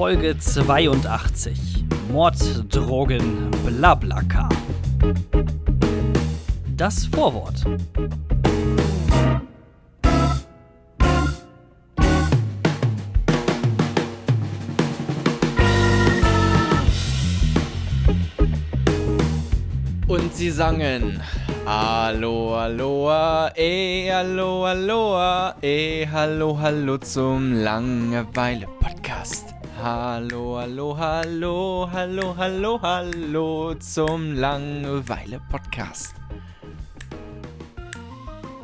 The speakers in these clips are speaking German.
Folge 82. Mord, Drogen, Blablaka. Das Vorwort. Und sie sangen Hallo, Aloha, eh, hallo, Aloha, eh, hallo, hallo zum Langeweile-Podcast. Hallo, hallo, hallo, hallo, hallo, hallo zum Langeweile-Podcast.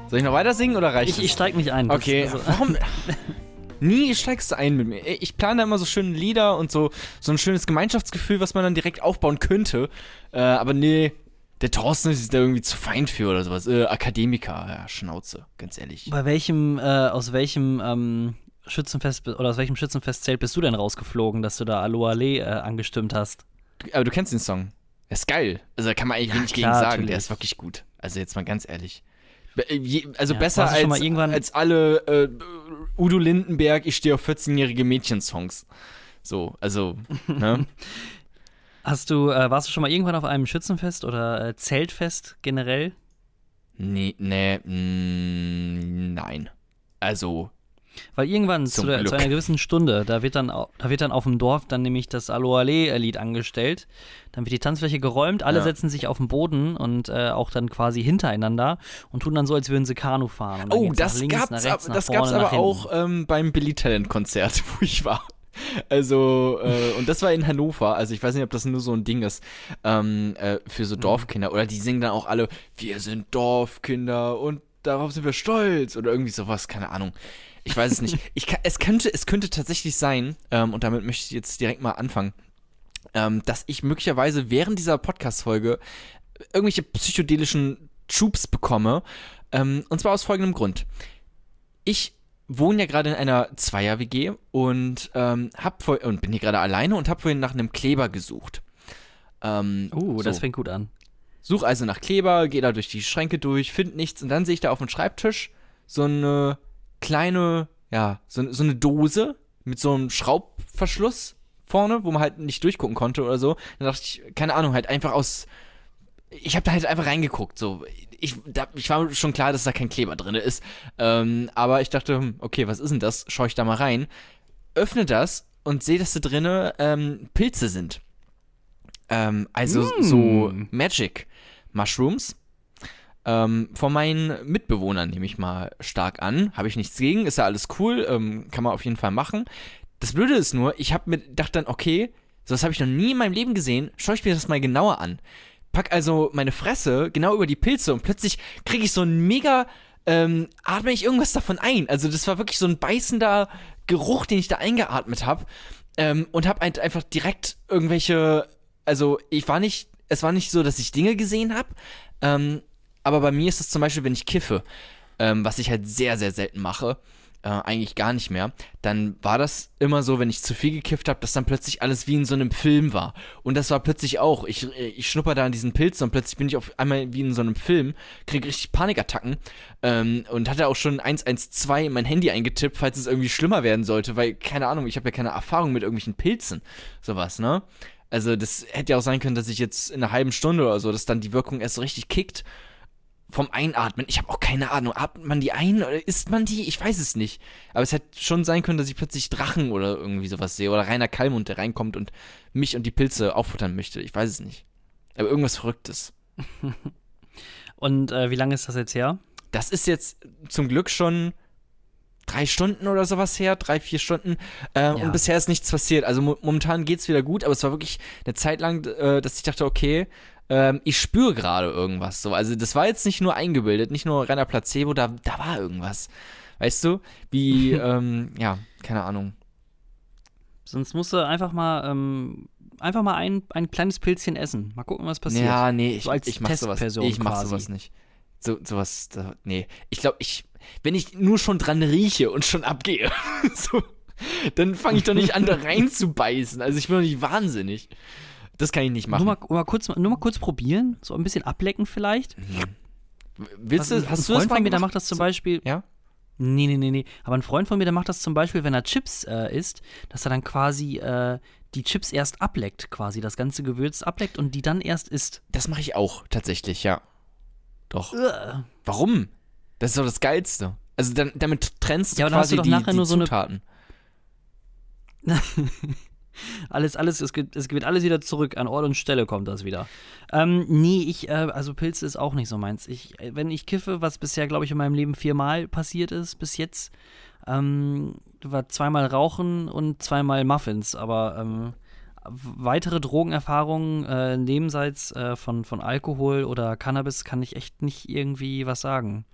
Soll ich noch weiter singen oder reicht Ich, ich steig nicht ein. Okay, also- warum? Nie steigst du ein mit mir. Ich plane da immer so schöne Lieder und so, so ein schönes Gemeinschaftsgefühl, was man dann direkt aufbauen könnte. Äh, aber nee, der Thorsten ist da irgendwie zu fein für oder sowas. Äh, Akademiker, ja, Schnauze, ganz ehrlich. Bei welchem, äh, aus welchem ähm, Schützenfest oder aus welchem Schützenfestzelt bist du denn rausgeflogen, dass du da Aloha Le äh, angestimmt hast? Aber du kennst den Song. Der ist geil. Also da kann man eigentlich Ja, klar, gegen sagen. natürlich. Der ist wirklich gut. Also jetzt mal ganz ehrlich. Äh, Also Ja, besser als, mal irgendwann- als alle äh, Udo Lindenberg, ich stehe auf 14-jährige Mädchensongs. So, also, ne? Hast du, äh, warst du schon mal irgendwann auf einem Schützenfest oder äh, Zeltfest generell? Nee, nee, mm, nein. Also, Weil irgendwann zu, zu einer gewissen Stunde, da wird dann, da wird dann auf dem Dorf dann nämlich das Aloha Le-Lied angestellt. Dann wird die Tanzfläche geräumt, alle Ja. setzen sich auf den Boden und äh, auch dann quasi hintereinander und tun dann so, als würden sie Kanu fahren. Oh, das nach links, gab's, nach ab, rechts, nach das vorne, gab's nach aber auch ähm, beim Billy Talent Konzert, wo ich war. Also, äh, und das war in Hannover. Also, ich weiß nicht, ob das nur so ein Ding ist ähm, äh, für Mhm. so Dorfkinder. Oder die singen dann auch alle, wir sind Dorfkinder und darauf sind wir stolz. Oder irgendwie sowas, keine Ahnung. Ich weiß es nicht. Ich kann, es, könnte, es könnte tatsächlich sein, ähm, und damit möchte ich jetzt direkt mal anfangen, ähm, dass ich möglicherweise während dieser Podcast-Folge irgendwelche psychedelischen Schubs bekomme. Ähm, und zwar aus folgendem Grund. Ich wohne ja gerade in einer Zweier-WG und, ähm, hab und bin hier gerade alleine und habe vorhin nach einem Kleber gesucht. Ähm, Uh, das so. fängt gut an. Such also nach Kleber, gehe da durch die Schränke durch, finde nichts und dann sehe ich da auf dem Schreibtisch so eine kleine, ja, so, so eine Dose mit so einem Schraubverschluss vorne, wo man halt nicht durchgucken konnte oder so. Dann dachte ich, keine Ahnung, halt einfach aus. Ich habe da halt einfach reingeguckt, so. Ich, da, ich war schon klar, dass da kein Kleber drin ist. Ähm, aber ich dachte, hm, okay, was ist denn das? Schau ich da mal rein. Öffne das und sehe, dass da drinne ähm, Pilze sind. Ähm, also Mm. so Magic Mushrooms. Ähm, von meinen Mitbewohnern nehme ich mal stark an. Habe ich nichts gegen, ist ja alles cool, ähm, kann man auf jeden Fall machen. Das Blöde ist nur, ich habe mir gedacht dann, okay, sowas habe ich noch nie in meinem Leben gesehen, schaue ich mir das mal genauer an. Pack also meine Fresse genau über die Pilze und plötzlich kriege ich so einen mega, ähm, atme ich irgendwas davon ein. Also das war wirklich so ein beißender Geruch, den ich da eingeatmet habe. Ähm, und habe einfach direkt irgendwelche, also ich war nicht, es war nicht so, dass ich Dinge gesehen habe, ähm, aber bei mir ist es zum Beispiel, wenn ich kiffe, ähm, was ich halt sehr, sehr selten mache, äh, eigentlich gar nicht mehr, dann war das immer so, wenn ich zu viel gekifft habe, dass dann plötzlich alles wie in so einem Film war. Und das war plötzlich auch. Ich, äh, ich schnupper da an diesen Pilzen und plötzlich bin ich auf einmal wie in so einem Film, kriege richtig Panikattacken ähm, und hatte auch schon 112 in mein Handy eingetippt, falls es irgendwie schlimmer werden sollte, weil, keine Ahnung, ich habe ja keine Erfahrung mit irgendwelchen Pilzen, sowas, ne? Also das hätte ja auch sein können, dass ich jetzt in einer halben Stunde oder so, dass dann die Wirkung erst so richtig kickt vom Einatmen. Ich habe auch keine Ahnung. Atmet man die ein oder isst man die? Ich weiß es nicht. Aber es hätte schon sein können, dass ich plötzlich Drachen oder irgendwie sowas sehe. Oder Rainer Kallmund, der reinkommt und mich und die Pilze auffuttern möchte. Ich weiß es nicht. Aber irgendwas Verrücktes. Und äh, wie lange ist das jetzt her? Das ist jetzt zum Glück schon drei Stunden oder sowas her, drei, vier Stunden. Äh, Ja. Und bisher ist nichts passiert. Also mo momentan geht's wieder gut, aber es war wirklich eine Zeit lang, äh, dass ich dachte, okay, ähm, ich spüre gerade irgendwas. So. Also das war jetzt nicht nur eingebildet, nicht nur reiner Placebo, da, da war irgendwas. Weißt du? Wie, ähm, ja, keine Ahnung. Sonst musst du einfach mal, ähm, einfach mal ein, ein kleines Pilzchen essen. Mal gucken, was passiert. Ja, nee, ich, So als ich mach sowas. Ich mach quasi. sowas nicht. So, sowas, nee. Ich glaube, ich, wenn ich nur schon dran rieche und schon abgehe, so, dann fange ich doch nicht an, da reinzubeißen. Also ich bin doch nicht wahnsinnig. Das kann ich nicht Nur machen. mal, mal kurz, nur mal kurz probieren, so ein bisschen ablecken vielleicht. Willst Was- du, hast du das von mir, der macht das zum Beispiel. Ja? Nee, nee, nee, nee. Aber ein Freund von mir, der macht das zum Beispiel, wenn er Chips äh, isst, dass er dann quasi äh, die Chips erst ableckt, quasi, das ganze Gewürz ableckt und die dann erst isst. Das mache ich auch tatsächlich, ja. Doch. Uah. Warum? Das ist doch das Geilste. Also dann, damit trennst du Ja, quasi du doch die, nachher die nur so eine- Zutaten. Alles, alles, es geht, es geht alles wieder zurück. An Ort und Stelle kommt das wieder. Ähm, nee, ich, äh, also Pilze ist auch nicht so meins. Ich, äh, wenn ich kiffe, was bisher, glaube ich, in meinem Leben viermal passiert ist, bis jetzt, ähm, war zweimal Rauchen und zweimal Muffins, aber ähm, weitere Drogenerfahrungen äh, nebenseits äh, von, von Alkohol oder Cannabis kann ich echt nicht irgendwie was sagen.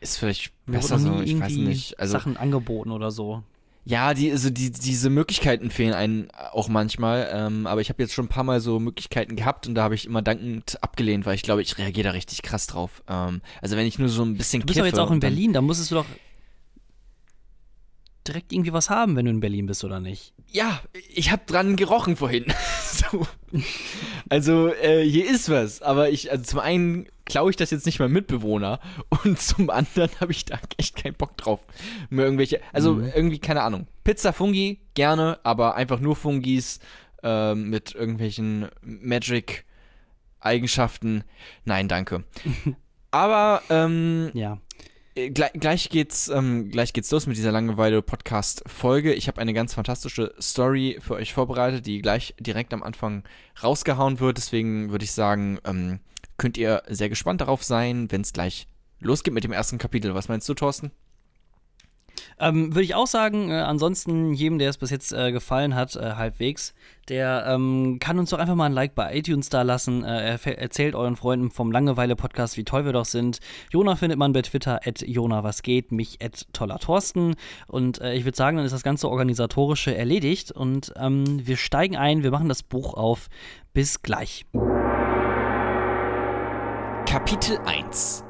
Ist vielleicht besser so, ich weiß nicht. Also, Sachen angeboten oder so. ja, die, also die, diese Möglichkeiten fehlen einem auch manchmal. Ähm, aber ich habe jetzt schon ein paar Mal so Möglichkeiten gehabt und da habe ich immer dankend abgelehnt, weil ich glaube, ich reagiere da richtig krass drauf. Ähm, also wenn ich nur so ein bisschen Du bist doch jetzt auch in Berlin, da musstest du doch direkt irgendwie was haben, wenn du in Berlin bist, oder nicht? Ja, ich habe dran gerochen vorhin. so. Also, äh, hier ist was. Aber ich, also zum einen klaue ich das jetzt nicht meinem Mitbewohner und zum anderen habe ich da echt keinen Bock drauf. Mir irgendwelche, also Mhm. irgendwie, keine Ahnung. Pizza Fungi, gerne, aber einfach nur Fungis ähm, mit irgendwelchen Magic-Eigenschaften. Nein, danke. aber, ähm, Ja. äh, gleich, gleich geht's ähm, gleich geht's los mit dieser Langeweile Podcast Folge. Ich habe eine ganz fantastische Story für euch vorbereitet, die gleich direkt am Anfang rausgehauen wird. Deswegen würde ich sagen, ähm, könnt ihr sehr gespannt darauf sein, wenn es gleich losgeht mit dem ersten Kapitel. Was meinst du, Thorsten? Ähm, Würde ich auch sagen, äh, ansonsten jedem, der es bis jetzt äh, gefallen hat, äh, halbwegs, der ähm, kann uns doch einfach mal ein Like bei iTunes da lassen. Äh, erzählt euren Freunden vom Langeweile-Podcast, wie toll wir doch sind. Jona findet man bei Twitter, at Jona was geht, mich at toller Thorsten. Und äh, ich würde sagen, dann ist das ganze Organisatorische erledigt und ähm, wir steigen ein, wir machen das Buch auf. Bis gleich. Kapitel 1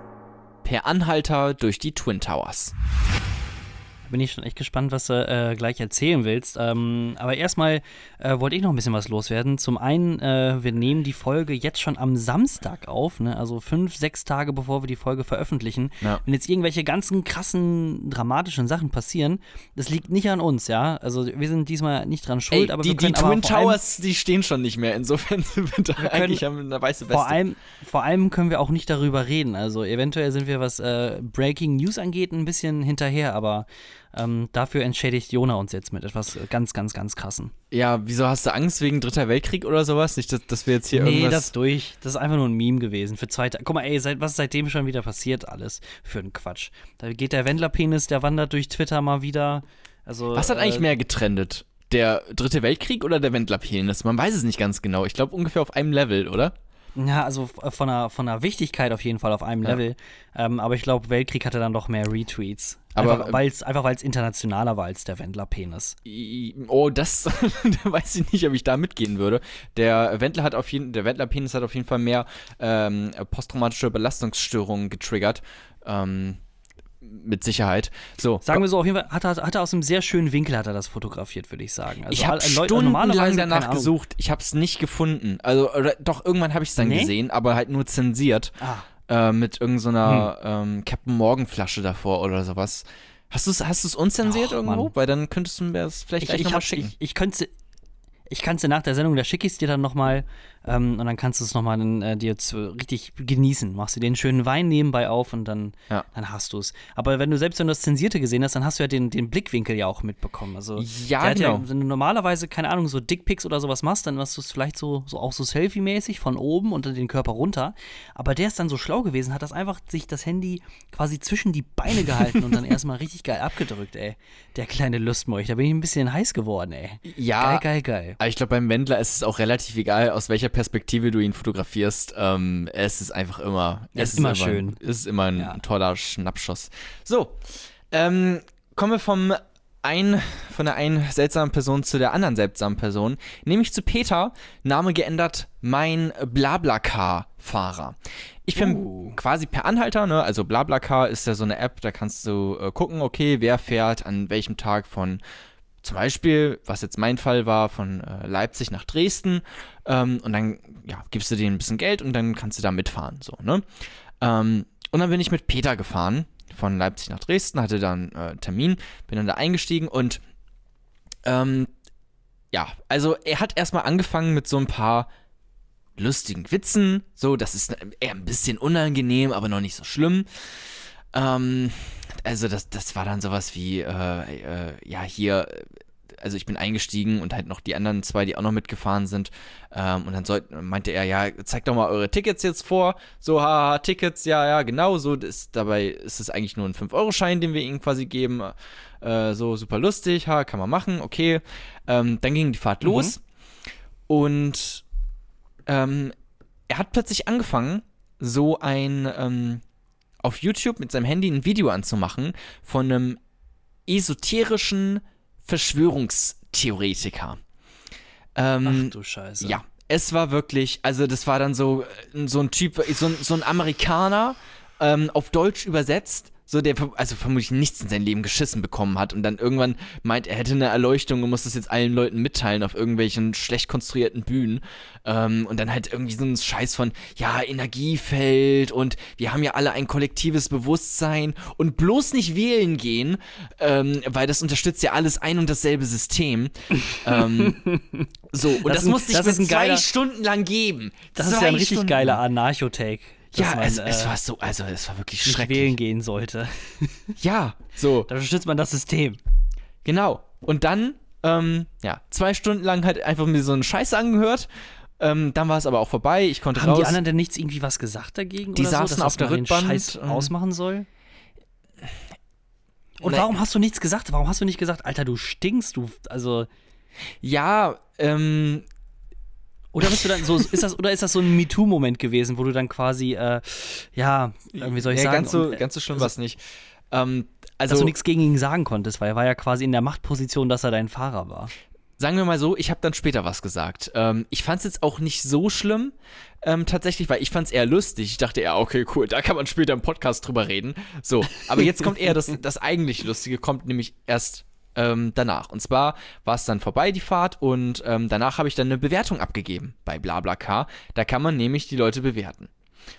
Per Anhalter durch die Twin Towers. Bin ich schon echt gespannt, was du äh, gleich erzählen willst. Ähm, aber erstmal äh, wollte ich noch ein bisschen was loswerden. Zum einen, äh, wir nehmen die Folge jetzt schon am Samstag auf, ne? also fünf, sechs Tage bevor wir die Folge veröffentlichen. Ja. Wenn jetzt irgendwelche ganzen krassen, dramatischen Sachen passieren, das liegt nicht an uns, ja. Also wir sind diesmal nicht dran schuld, Ey, aber die, wir können die Twin Towers, die stehen schon nicht mehr. Insofern sind wir da können eigentlich haben eine weiße Weste. Vor allem, vor allem können wir auch nicht darüber reden. Also eventuell sind wir, was äh, Breaking News angeht, ein bisschen hinterher, aber ähm, dafür entschädigt Jona uns jetzt mit etwas ganz, ganz, ganz krassen. Ja, wieso hast du Angst wegen Dritter Weltkrieg oder sowas? Nicht, dass, dass wir jetzt hier nee, irgendwas. das ist durch. Das ist einfach nur ein Meme gewesen. Für zwei Guck mal, ey, seit, was ist seitdem schon wieder passiert alles? Für einen Quatsch. Da geht der Wendlerpenis, der wandert durch Twitter mal wieder. Also, Was hat eigentlich äh, mehr getrennt? Der Dritte Weltkrieg oder der Wendlerpenis? Man weiß es nicht ganz genau. Ich glaube ungefähr auf einem Level, oder? Ja, also f- von der, von der Wichtigkeit auf jeden Fall auf einem Ja. Level. Ähm, aber ich glaube, Weltkrieg hatte dann doch mehr Retweets. Aber, Einfach, äh, weil es einfach weil's internationaler war als der Wendlerpenis. Oh, das da weiß ich nicht, ob ich da mitgehen würde. Der Wendler hat auf jeden, der Wendlerpenis hat auf jeden Fall mehr ähm, posttraumatische Belastungsstörungen getriggert. Ähm, mit Sicherheit. So. Sagen wir so, auf jeden Fall hat er, hat er aus einem sehr schönen Winkel hat er das fotografiert, würde ich sagen. Also ich habe all- Leute- stundenlang danach gesucht. Ich habe es nicht gefunden. Also, doch, irgendwann habe ich es dann Nee? gesehen, aber halt nur zensiert. Ah, Äh, mit irgendeiner ähm, Captain Morgan Flasche davor oder sowas. Hast du es hast du's unzensiert Och, irgendwo? Mann. Weil dann könntest du mir das vielleicht ich, gleich ich, nochmal schicken. ich, ich könnte ich kann es dir nach der Sendung, da schicke ich es dir dann nochmal ähm, und dann kannst du es nochmal äh, dir richtig genießen. Machst du den schönen Wein nebenbei auf und dann, Ja. dann hast du es. Aber wenn du selbst wenn du das Zensierte gesehen hast, dann hast du ja den, den Blickwinkel ja auch mitbekommen. Also Ja, genau. wenn du normalerweise, keine Ahnung, so Dickpics oder sowas machst, dann machst du es vielleicht so, so auch so Selfie-mäßig von oben und dann den Körper runter. Aber der ist dann so schlau gewesen, hat das einfach sich das Handy quasi zwischen die Beine gehalten und dann erstmal richtig geil abgedrückt, ey. Der kleine Lustmolch, da bin ich ein bisschen heiß geworden, ey. Ja, Geil, geil, geil. Ich glaube, beim Wendler ist es auch relativ egal, aus welcher Perspektive du ihn fotografierst. Ähm, es ist einfach immer. Ja, es ist immer schön. Es ist immer ein Ja. toller Schnappschuss. So, ähm, kommen wir vom ein, von der einen seltsamen Person zu der anderen seltsamen Person, nämlich zu Peter, Name geändert, mein Blablacar-Fahrer. Ich bin Uh. quasi per Anhalter, ne? Also Blablacar ist ja so eine App, da kannst du äh, gucken, okay, wer fährt an welchem Tag von zum Beispiel, was jetzt mein Fall war, von äh, Leipzig nach Dresden. Ähm, und dann ja, gibst du denen ein bisschen Geld und dann kannst du da mitfahren. So, ne? Ähm, und dann bin ich mit Peter gefahren von Leipzig nach Dresden, hatte dann äh, Termin, bin dann da eingestiegen und ähm, ja, also er hat erstmal angefangen mit so ein paar lustigen Witzen. So, das ist eher ein bisschen unangenehm, aber noch nicht so schlimm. Ähm, also das, das war dann sowas wie, äh, äh, ja, hier, also ich bin eingestiegen und halt noch die anderen zwei, die auch noch mitgefahren sind. Ähm, und dann soll, meinte er, ja, zeigt doch mal eure Tickets jetzt vor. So, haha, Tickets, ja, ja, genau. So, das, dabei ist es eigentlich nur ein 5-Euro-Schein, den wir ihnen quasi geben. Äh, so, super lustig, ha, kann man machen, okay. Ähm, dann ging die Fahrt mhm. los. Und ähm, er hat plötzlich angefangen, so ein, ähm, auf YouTube mit seinem Handy ein Video anzumachen von einem esoterischen Verschwörungstheoretiker. Ähm, Ach du Scheiße. Ja, es war wirklich, also das war dann so, so ein Typ, so, so ein Amerikaner, ähm, auf Deutsch übersetzt, so der also vermutlich nichts in seinem Leben geschissen bekommen hat und dann irgendwann meint, er hätte eine Erleuchtung und muss das jetzt allen Leuten mitteilen auf irgendwelchen schlecht konstruierten Bühnen ähm, und dann halt irgendwie so ein Scheiß von, ja, Energiefeld und wir haben ja alle ein kollektives Bewusstsein und bloß nicht wählen gehen, ähm, weil das unterstützt ja alles ein und dasselbe System. ähm, so, und das, das musste ich mir zwei geiler, Stunden lang geben. Das zwei ist ja ein richtig Stunden. geiler Anarchotake ja, man, es, es, war so, also es war wirklich schrecklich. wählen gehen sollte. ja, so. Da unterstützt man das System. Genau. Und dann, ähm, ja, zwei Stunden lang halt einfach mir so einen Scheiß angehört. Ähm, dann war es aber auch vorbei. Ich konnte Haben raus. die anderen denn nichts irgendwie was gesagt dagegen? Die saßen so, auf der Rückbank. Scheiß ähm, ausmachen soll? Und nee. warum hast du nichts gesagt? Warum hast du nicht gesagt, Alter, du stinkst, du, also. Ja, ähm, oder bist du dann so, ist das, oder ist das so ein MeToo-Moment gewesen, wo du dann quasi, äh, ja, wie soll ich ja, sagen? Ganz so, ganz so schlimm also, war es nicht. Ähm, also, dass du nichts gegen ihn sagen konntest, weil er war ja quasi in der Machtposition, dass er dein Fahrer war. Sagen wir mal so, ich habe dann später was gesagt. Ähm, ich fand es jetzt auch nicht so schlimm, ähm, tatsächlich, weil ich fand es eher lustig. Ich dachte eher, okay, cool, da kann man später im Podcast drüber reden. So, aber jetzt kommt eher das, das eigentlich Lustige, kommt nämlich erst ähm, danach. Und zwar war es dann vorbei, die Fahrt, und ähm, danach habe ich dann eine Bewertung abgegeben bei BlaBlaCar. Da kann man nämlich die Leute bewerten.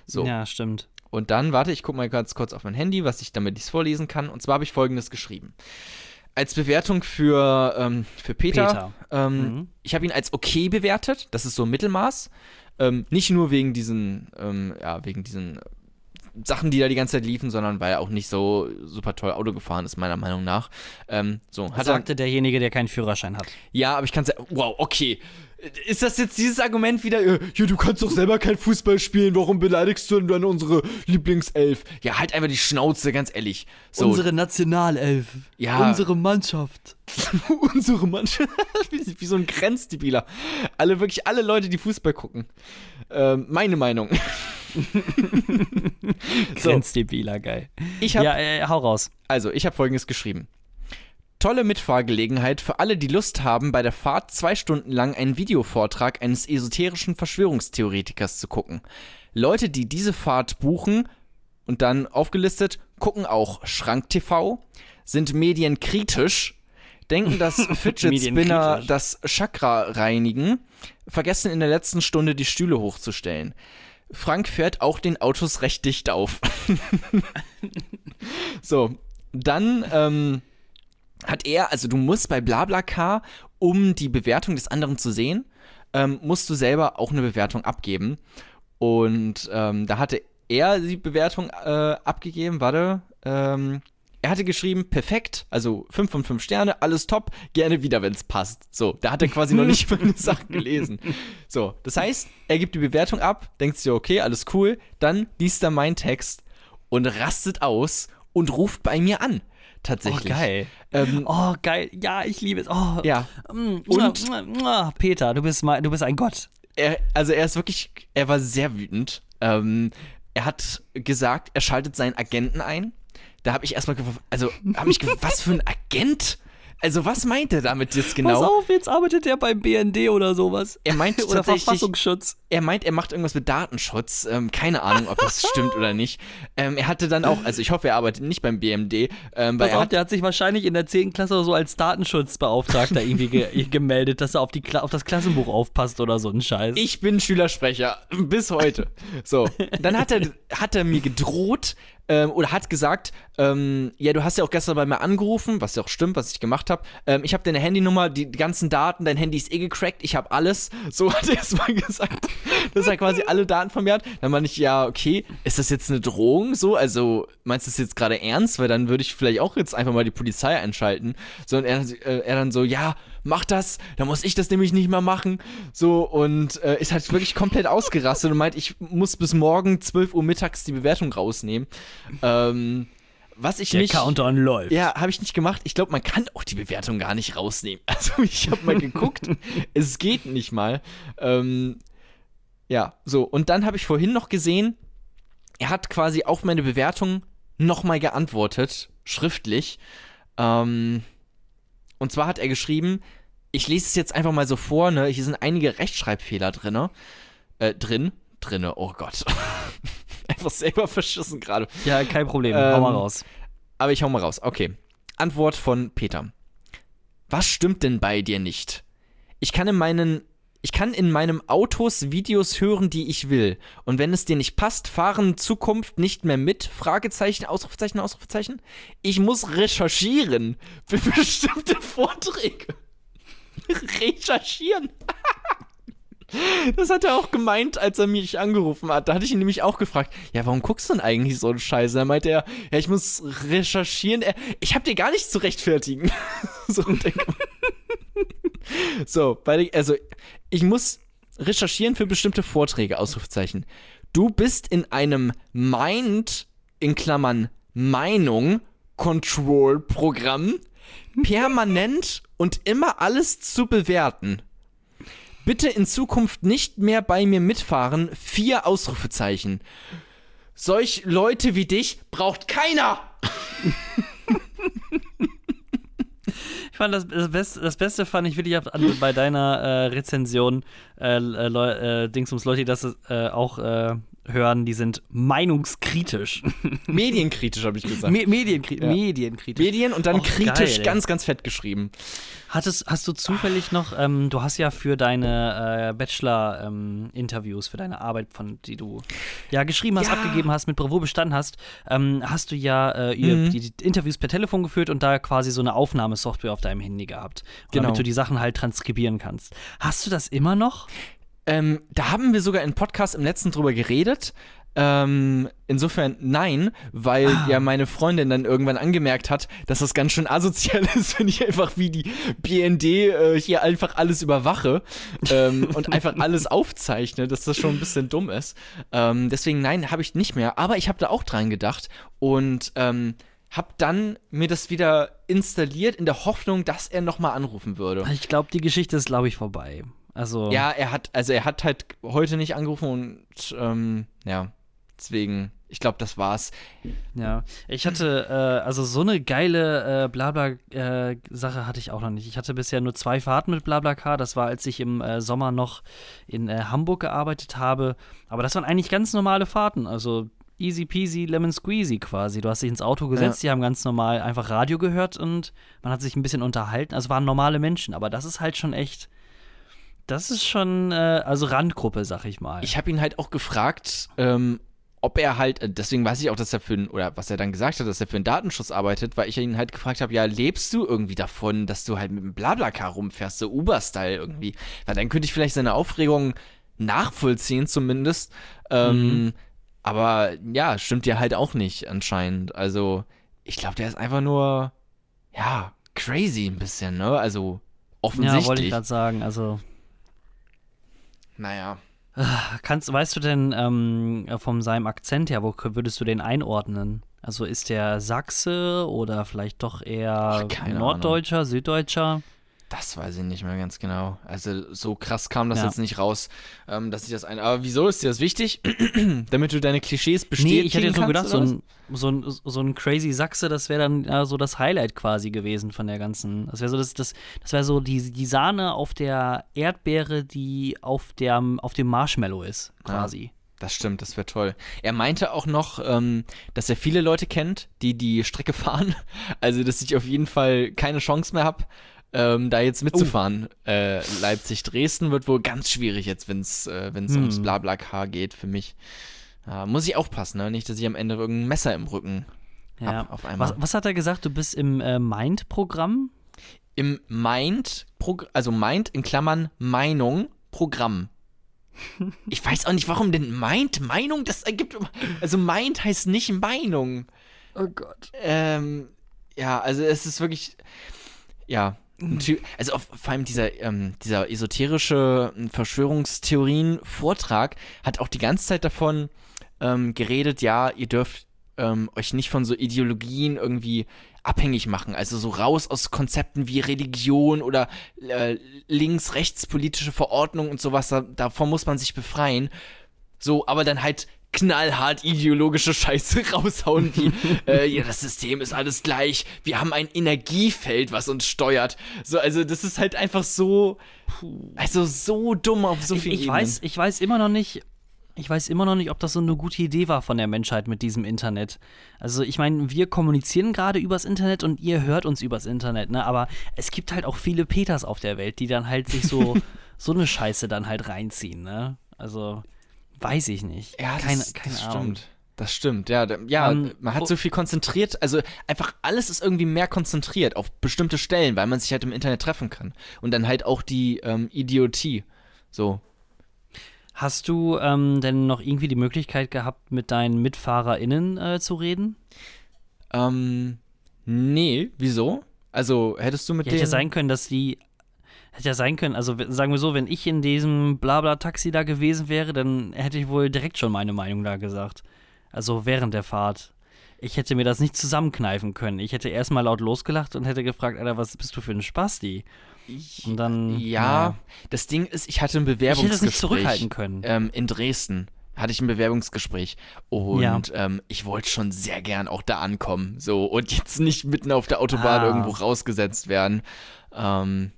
So. Ja, stimmt. Und dann, warte, ich gucke mal ganz kurz auf mein Handy, was ich damit dies vorlesen kann. Und zwar habe ich folgendes geschrieben. Als Bewertung für, ähm, für Peter, Peter. Ähm, mhm. ich habe ihn als okay bewertet. Das ist so ein Mittelmaß. Ähm, nicht nur wegen diesen, ähm, ja, wegen diesen Sachen, die da die ganze Zeit liefen, sondern weil er auch nicht so super toll Auto gefahren ist, meiner Meinung nach. Ähm, so, hat sagte er, derjenige, der keinen Führerschein hat. Ja, aber ich kann sagen, wow, okay. Ist das jetzt dieses Argument wieder, äh, ja, du kannst doch selber kein Fußball spielen, warum beleidigst du denn dann unsere Lieblingself? Ja, halt einfach die Schnauze, ganz ehrlich. So. Unsere Nationalelf. Ja. Unsere Mannschaft. unsere Mannschaft. wie, wie, so ein Grenzdebiler. Alle, wirklich alle Leute, die Fußball gucken. Ähm, meine Meinung. Grenzdebiler, geil. Ich hab, ja, äh, hau raus. Also, ich habe folgendes geschrieben. Tolle Mitfahrgelegenheit für alle, die Lust haben, bei der Fahrt zwei Stunden lang einen Videovortrag eines esoterischen Verschwörungstheoretikers zu gucken. Leute, die diese Fahrt buchen und dann aufgelistet, gucken auch Schrank TV, sind medienkritisch, denken, dass Fidget Spinner das Chakra reinigen, vergessen in der letzten Stunde die Stühle hochzustellen. Frank fährt auch den Autos recht dicht auf. so, dann ähm, hat er, also du musst bei BlaBlaCar, um die Bewertung des anderen zu sehen, ähm, musst du selber auch eine Bewertung abgeben. Und ähm, da hatte er die Bewertung äh, abgegeben, warte, ähm, er hatte geschrieben, perfekt, also 5 von 5 Sterne, alles top, gerne wieder, wenn es passt. So, da hat er quasi noch nicht meine Sachen gelesen. So, das heißt, er gibt die Bewertung ab, denkt sich, okay, alles cool, dann liest er meinen Text und rastet aus und ruft bei mir an. Tatsächlich. Oh, geil. Ähm, oh, geil. Ja, ich liebe es. Oh. Ja. Mm, und Peter, du bist mal, du bist ein Gott. Er, also er ist wirklich, er war sehr wütend. Ähm, er hat gesagt, er schaltet seinen Agenten ein da habe ich erstmal gefragt, also habe ich gefragt, was für ein Agent? Also was meint er damit jetzt genau? Pass auf, jetzt arbeitet er beim BND oder sowas. Er meint oder Verfassungsschutz. Er meint, er macht irgendwas mit Datenschutz. Ähm, keine Ahnung, ob das stimmt oder nicht. Ähm, er hatte dann auch, also ich hoffe, er arbeitet nicht beim BMD. Ähm, Pass auf, hat, der hat sich wahrscheinlich in der 10. Klasse so als Datenschutzbeauftragter irgendwie ge gemeldet, dass er auf, die auf das Klassenbuch aufpasst oder so ein Scheiß. Ich bin Schülersprecher, bis heute. So, dann hat er, hat er mir gedroht, ähm, oder hat gesagt, ähm, ja, du hast ja auch gestern bei mir angerufen, was ja auch stimmt, was ich gemacht habe. Ähm, ich habe deine Handynummer, die, ganzen Daten, dein Handy ist eh gecrackt, ich habe alles. So hat er es mal gesagt, dass er quasi alle Daten von mir hat. Dann meine ich, ja, okay, ist das jetzt eine Drohung so? Also meinst du das jetzt gerade ernst? Weil dann würde ich vielleicht auch jetzt einfach mal die Polizei einschalten. So, und er, äh, er dann so, ja, mach das, dann muss ich das nämlich nicht mehr machen. So, und äh, ist halt wirklich komplett ausgerastet und meint, ich muss bis morgen 12 Uhr mittags die Bewertung rausnehmen. Ähm, was ich Der nicht. Countdown läuft. Ja, habe ich nicht gemacht. Ich glaube, man kann auch die Bewertung gar nicht rausnehmen. Also ich habe mal geguckt, es geht nicht mal. Ähm, ja, so. Und dann habe ich vorhin noch gesehen, er hat quasi auf meine Bewertung nochmal geantwortet, schriftlich. Ähm, und zwar hat er geschrieben, ich lese es jetzt einfach mal so vor, ne? Hier sind einige Rechtschreibfehler drin. Äh, drin? Drinne, oh Gott. einfach selber verschissen gerade. Ja, kein Problem. Ähm, Hau mal raus. Aber ich hau mal raus. Okay. Antwort von Peter. Was stimmt denn bei dir nicht? Ich kann in meinen ich kann in meinem Autos Videos hören, die ich will. Und wenn es dir nicht passt, fahren Zukunft nicht mehr mit? Fragezeichen, Ausrufezeichen, Ausrufezeichen. Ich muss recherchieren für bestimmte Vorträge. recherchieren. Das hat er auch gemeint, als er mich angerufen hat. Da hatte ich ihn nämlich auch gefragt, ja, warum guckst du denn eigentlich so einen Scheiße? Da meinte er, ja, ich muss recherchieren. Er, ich hab dir gar nichts zu rechtfertigen. so, so, bei, also, ich muss recherchieren für bestimmte Vorträge, Ausrufezeichen. Du bist in einem Mind, in Klammern Meinung, Control-Programm, permanent und immer alles zu bewerten. Bitte in Zukunft nicht mehr bei mir mitfahren. Vier Ausrufezeichen. Solch Leute wie dich braucht keiner. Ich fand das, das, Beste, das Beste fand ich wirklich bei deiner äh, Rezension, äh, äh, Dingsums Leute, die das äh, auch äh, hören, die sind meinungskritisch. Medienkritisch, habe ich gesagt. Me Medienkri Ja. Medienkritisch. Medien und dann Och, kritisch, geil, ganz, ganz fett geschrieben. Hattest, hast du zufällig noch, ähm, du hast ja für deine äh, Bachelor-Interviews, für deine Arbeit, von die du ja geschrieben hast, Ja. abgegeben hast, mit Bravo bestanden hast, ähm, hast du ja äh, ihr, Mhm. die, die Interviews per Telefon geführt und da quasi so eine Aufnahmesoftware auf deinem Handy gehabt, Genau. damit du die Sachen halt transkribieren kannst. Hast du das immer noch? Ähm, da haben wir sogar im Podcast im letzten drüber geredet. Ähm, insofern nein, weil Ah. ja meine Freundin dann irgendwann angemerkt hat, dass das ganz schön asozial ist, wenn ich einfach wie die BND äh, hier einfach alles überwache ähm, und einfach alles aufzeichne, dass das schon ein bisschen dumm ist. Ähm, deswegen nein, habe ich nicht mehr. Aber ich habe da auch dran gedacht und ähm, habe dann mir das wieder installiert in der Hoffnung, dass er nochmal anrufen würde. Ich glaube, die Geschichte ist, glaube ich, vorbei. Also, Ja, er hat, also er hat halt heute nicht angerufen und ähm, ja, deswegen, ich glaube, das war's. Ja, ich hatte, äh, also so eine geile äh, Blabla-Sache hatte ich auch noch nicht. Ich hatte bisher nur zwei Fahrten mit BlaBlaCar. Das war, als ich im äh, Sommer noch in äh, Hamburg gearbeitet habe. Aber das waren eigentlich ganz normale Fahrten. Also easy peasy, lemon squeezy quasi. Du hast dich ins Auto gesetzt, die haben ganz normal einfach Radio gehört und man hat sich ein bisschen unterhalten. Also waren normale Menschen. Aber das ist halt schon echt, das ist schon, äh, also Randgruppe, sag ich mal. Ich habe ihn halt auch gefragt, ähm, ob er halt, äh, deswegen weiß ich auch, dass er für, oder was er dann gesagt hat, dass er für den Datenschutz arbeitet, weil ich ihn halt gefragt habe, ja, lebst du irgendwie davon, dass du halt mit dem Blablacar rumfährst, so Uber-Style irgendwie? Weil dann könnte ich vielleicht seine Aufregung nachvollziehen zumindest. Ähm, Mhm. Aber ja, stimmt ja halt auch nicht anscheinend. Also, ich glaube, der ist einfach nur, ja, crazy ein bisschen, ne? Also, ja, wollte ich offensichtlich. gerade sagen. Also naja. Kannst, weißt du denn ähm, von seinem Akzent her, wo würdest du den einordnen? Also ist der Sachse oder vielleicht doch eher Ach, Norddeutscher, Süddeutscher? Das weiß ich nicht mehr ganz genau. Also so krass kam das Ja. jetzt nicht raus, ähm, dass ich das ein. Aber wieso ist dir das wichtig? Damit du deine Klischees Nee, bestätigen ich hätte so kannst, gedacht, so ein, so, ein, so ein crazy Sachse, das wäre dann ja, so das Highlight quasi gewesen von der ganzen. Das wäre so das, das, das wäre so die, die Sahne auf der Erdbeere, die auf, der, auf dem Marshmallow ist, quasi. Das stimmt, das wäre toll. Er meinte auch noch, ähm, dass er viele Leute kennt, die die Strecke fahren. Also, dass ich auf jeden Fall keine Chance mehr habe, ähm, da jetzt mitzufahren. Äh, Leipzig-Dresden wird wohl ganz schwierig jetzt, wenn es äh, wenn's Hm. ums Blablacar geht für mich. Ja, muss ich aufpassen, ne? Nicht, dass ich am Ende irgendein Messer im Rücken Ja. hab auf einmal. Was, was hat er gesagt? Du bist im äh, Mind-Programm? Im Mind, also Mind in Klammern Meinung, Programm. Ich weiß auch nicht, warum denn Mind, Meinung, das ergibt, immer- also Mind heißt nicht Meinung. Oh Gott. Ähm, ja, also es ist wirklich, ja, also auf, vor allem dieser, ähm, dieser esoterische ähm, Verschwörungstheorien-Vortrag hat auch die ganze Zeit davon ähm, geredet, ja, ihr dürft ähm, euch nicht von so Ideologien irgendwie abhängig machen, also so raus aus Konzepten wie Religion oder äh, links-rechts-politische Verordnung und sowas, da, davon muss man sich befreien. So, aber dann halt knallhart ideologische Scheiße raushauen, wie, äh, ja, das System ist alles gleich, wir haben ein Energiefeld, was uns steuert. So, also das ist halt einfach so, also so dumm auf so Ich, vielen ich, weiß, ich weiß immer noch nicht, ich weiß immer noch nicht, ob das so eine gute Idee war von der Menschheit mit diesem Internet. Also ich meine, wir kommunizieren gerade übers Internet und ihr hört uns übers Internet, ne? Aber es gibt halt auch viele Peters auf der Welt, die dann halt sich so so eine Scheiße dann halt reinziehen, ne? Also weiß ich nicht. Ja, keine, das, keine das Ahnung. stimmt. Das stimmt, ja. Ja, Ähm, man hat so viel konzentriert, also einfach alles ist irgendwie mehr konzentriert auf bestimmte Stellen, weil man sich halt im Internet treffen kann. Und dann halt auch die ähm, Idiotie. So. Hast du ähm, denn noch irgendwie die Möglichkeit gehabt, mit deinen MitfahrerInnen äh, zu reden? Ähm, nee, wieso? Also, hättest du mit Ja, hätte ja denen. sein können, dass die. Hätte ja sein können, also sagen wir so, wenn ich in diesem Blabla-Taxi da gewesen wäre, dann hätte ich wohl direkt schon meine Meinung da gesagt. Also während der Fahrt. Ich hätte mir das nicht zusammenkneifen können. Ich hätte erstmal laut losgelacht und hätte gefragt, Alter, was bist du für ein Spasti? Und dann. ja, naja. das Ding ist, ich hatte ein Ich hätte Bewerbungsgespräch. es nicht zurückhalten können. ähm, in Dresden hatte ich ein Bewerbungsgespräch und Ja. ähm, ich wollte schon sehr gern auch da ankommen, so und jetzt nicht mitten auf der Autobahn Ah. irgendwo rausgesetzt werden. Ähm,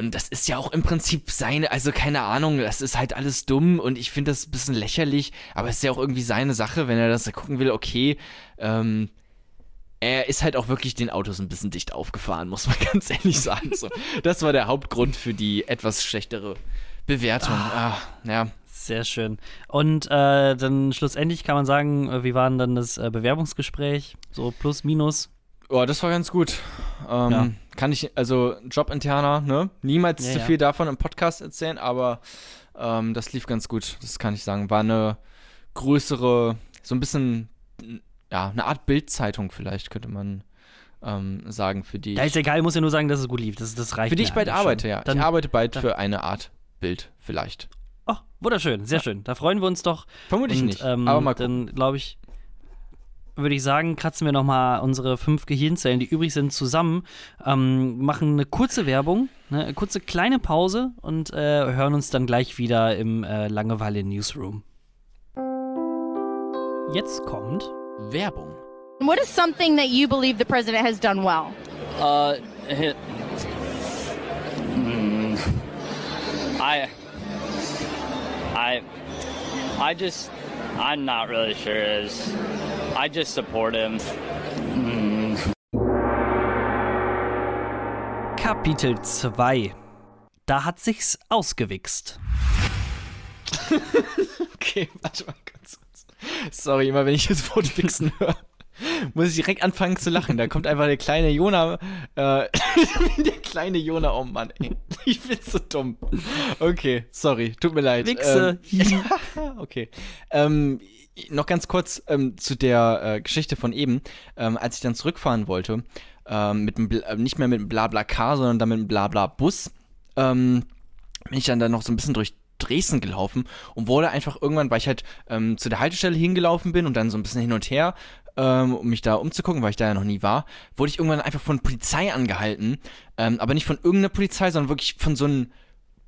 und das ist ja auch im Prinzip seine, also keine Ahnung, das ist halt alles dumm und ich finde das ein bisschen lächerlich, aber es ist ja auch irgendwie seine Sache, wenn er das gucken will, okay, ähm, er ist halt auch wirklich den Autos ein bisschen dicht aufgefahren, muss man ganz ehrlich sagen. So, das war der Hauptgrund für die etwas schlechtere Bewertung. Ah, ja. Sehr schön. Und äh, dann schlussendlich kann man sagen, äh, wie war denn dann das äh, Bewerbungsgespräch? So plus, minus? Oh, das war ganz gut. Ähm, Ja. Kann ich, also jobinterner, ne? Niemals Ja, zu ja. viel davon im Podcast erzählen, aber ähm, das lief ganz gut. Das kann ich sagen. War eine größere, so ein bisschen, ja, eine Art Bildzeitung vielleicht, könnte man ähm, sagen, für die Ja, ist ich, egal, muss ja nur sagen, dass es gut lief. Das, das reicht für die ich bald arbeite, schon. ja. Dann, ich arbeite bald dann- für eine Art Bild, vielleicht. Oh, wunderschön, sehr schön. Da freuen wir uns doch. Vermutlich Und, nicht, ähm, aber mal gucken. Dann glaube ich, würde ich sagen, kratzen wir nochmal unsere fünf Gehirnzellen, die übrig sind, zusammen, ähm, machen eine kurze Werbung, ne, eine kurze kleine Pause und äh, hören uns dann gleich wieder im äh, Langeweile Newsroom. Jetzt kommt Werbung. What is something that you believe the president has done well? Uh, hit. Mm, I. I. I just. I'm not really sure. Is I just support him. Kapitel 2. Da hat sich's ausgewichst. Okay, warte mal ganz kurz. Sorry, immer wenn ich das Wort Wichsen höre, muss ich direkt anfangen zu lachen. Da kommt einfach der kleine Jona, äh, der kleine Jona, oh Mann, ey. Ich find's so dumm. Okay, sorry, tut mir leid. Wichse. Ähm, okay. Ähm, noch ganz kurz ähm, zu der äh, Geschichte von eben. Ähm, als ich dann zurückfahren wollte, ähm, mit dem, Bla- äh, nicht mehr mit dem Blabla-Car, sondern dann mit dem Blabla-Bus, ähm, bin ich dann, dann noch so ein bisschen durch Dresden gelaufen und wurde einfach irgendwann, weil ich halt ähm, zu der Haltestelle hingelaufen bin und dann so ein bisschen hin und her, ähm, um mich da umzugucken, weil ich da ja noch nie war, wurde ich irgendwann einfach von Polizei angehalten. Ähm, aber nicht von irgendeiner Polizei, sondern wirklich von so einem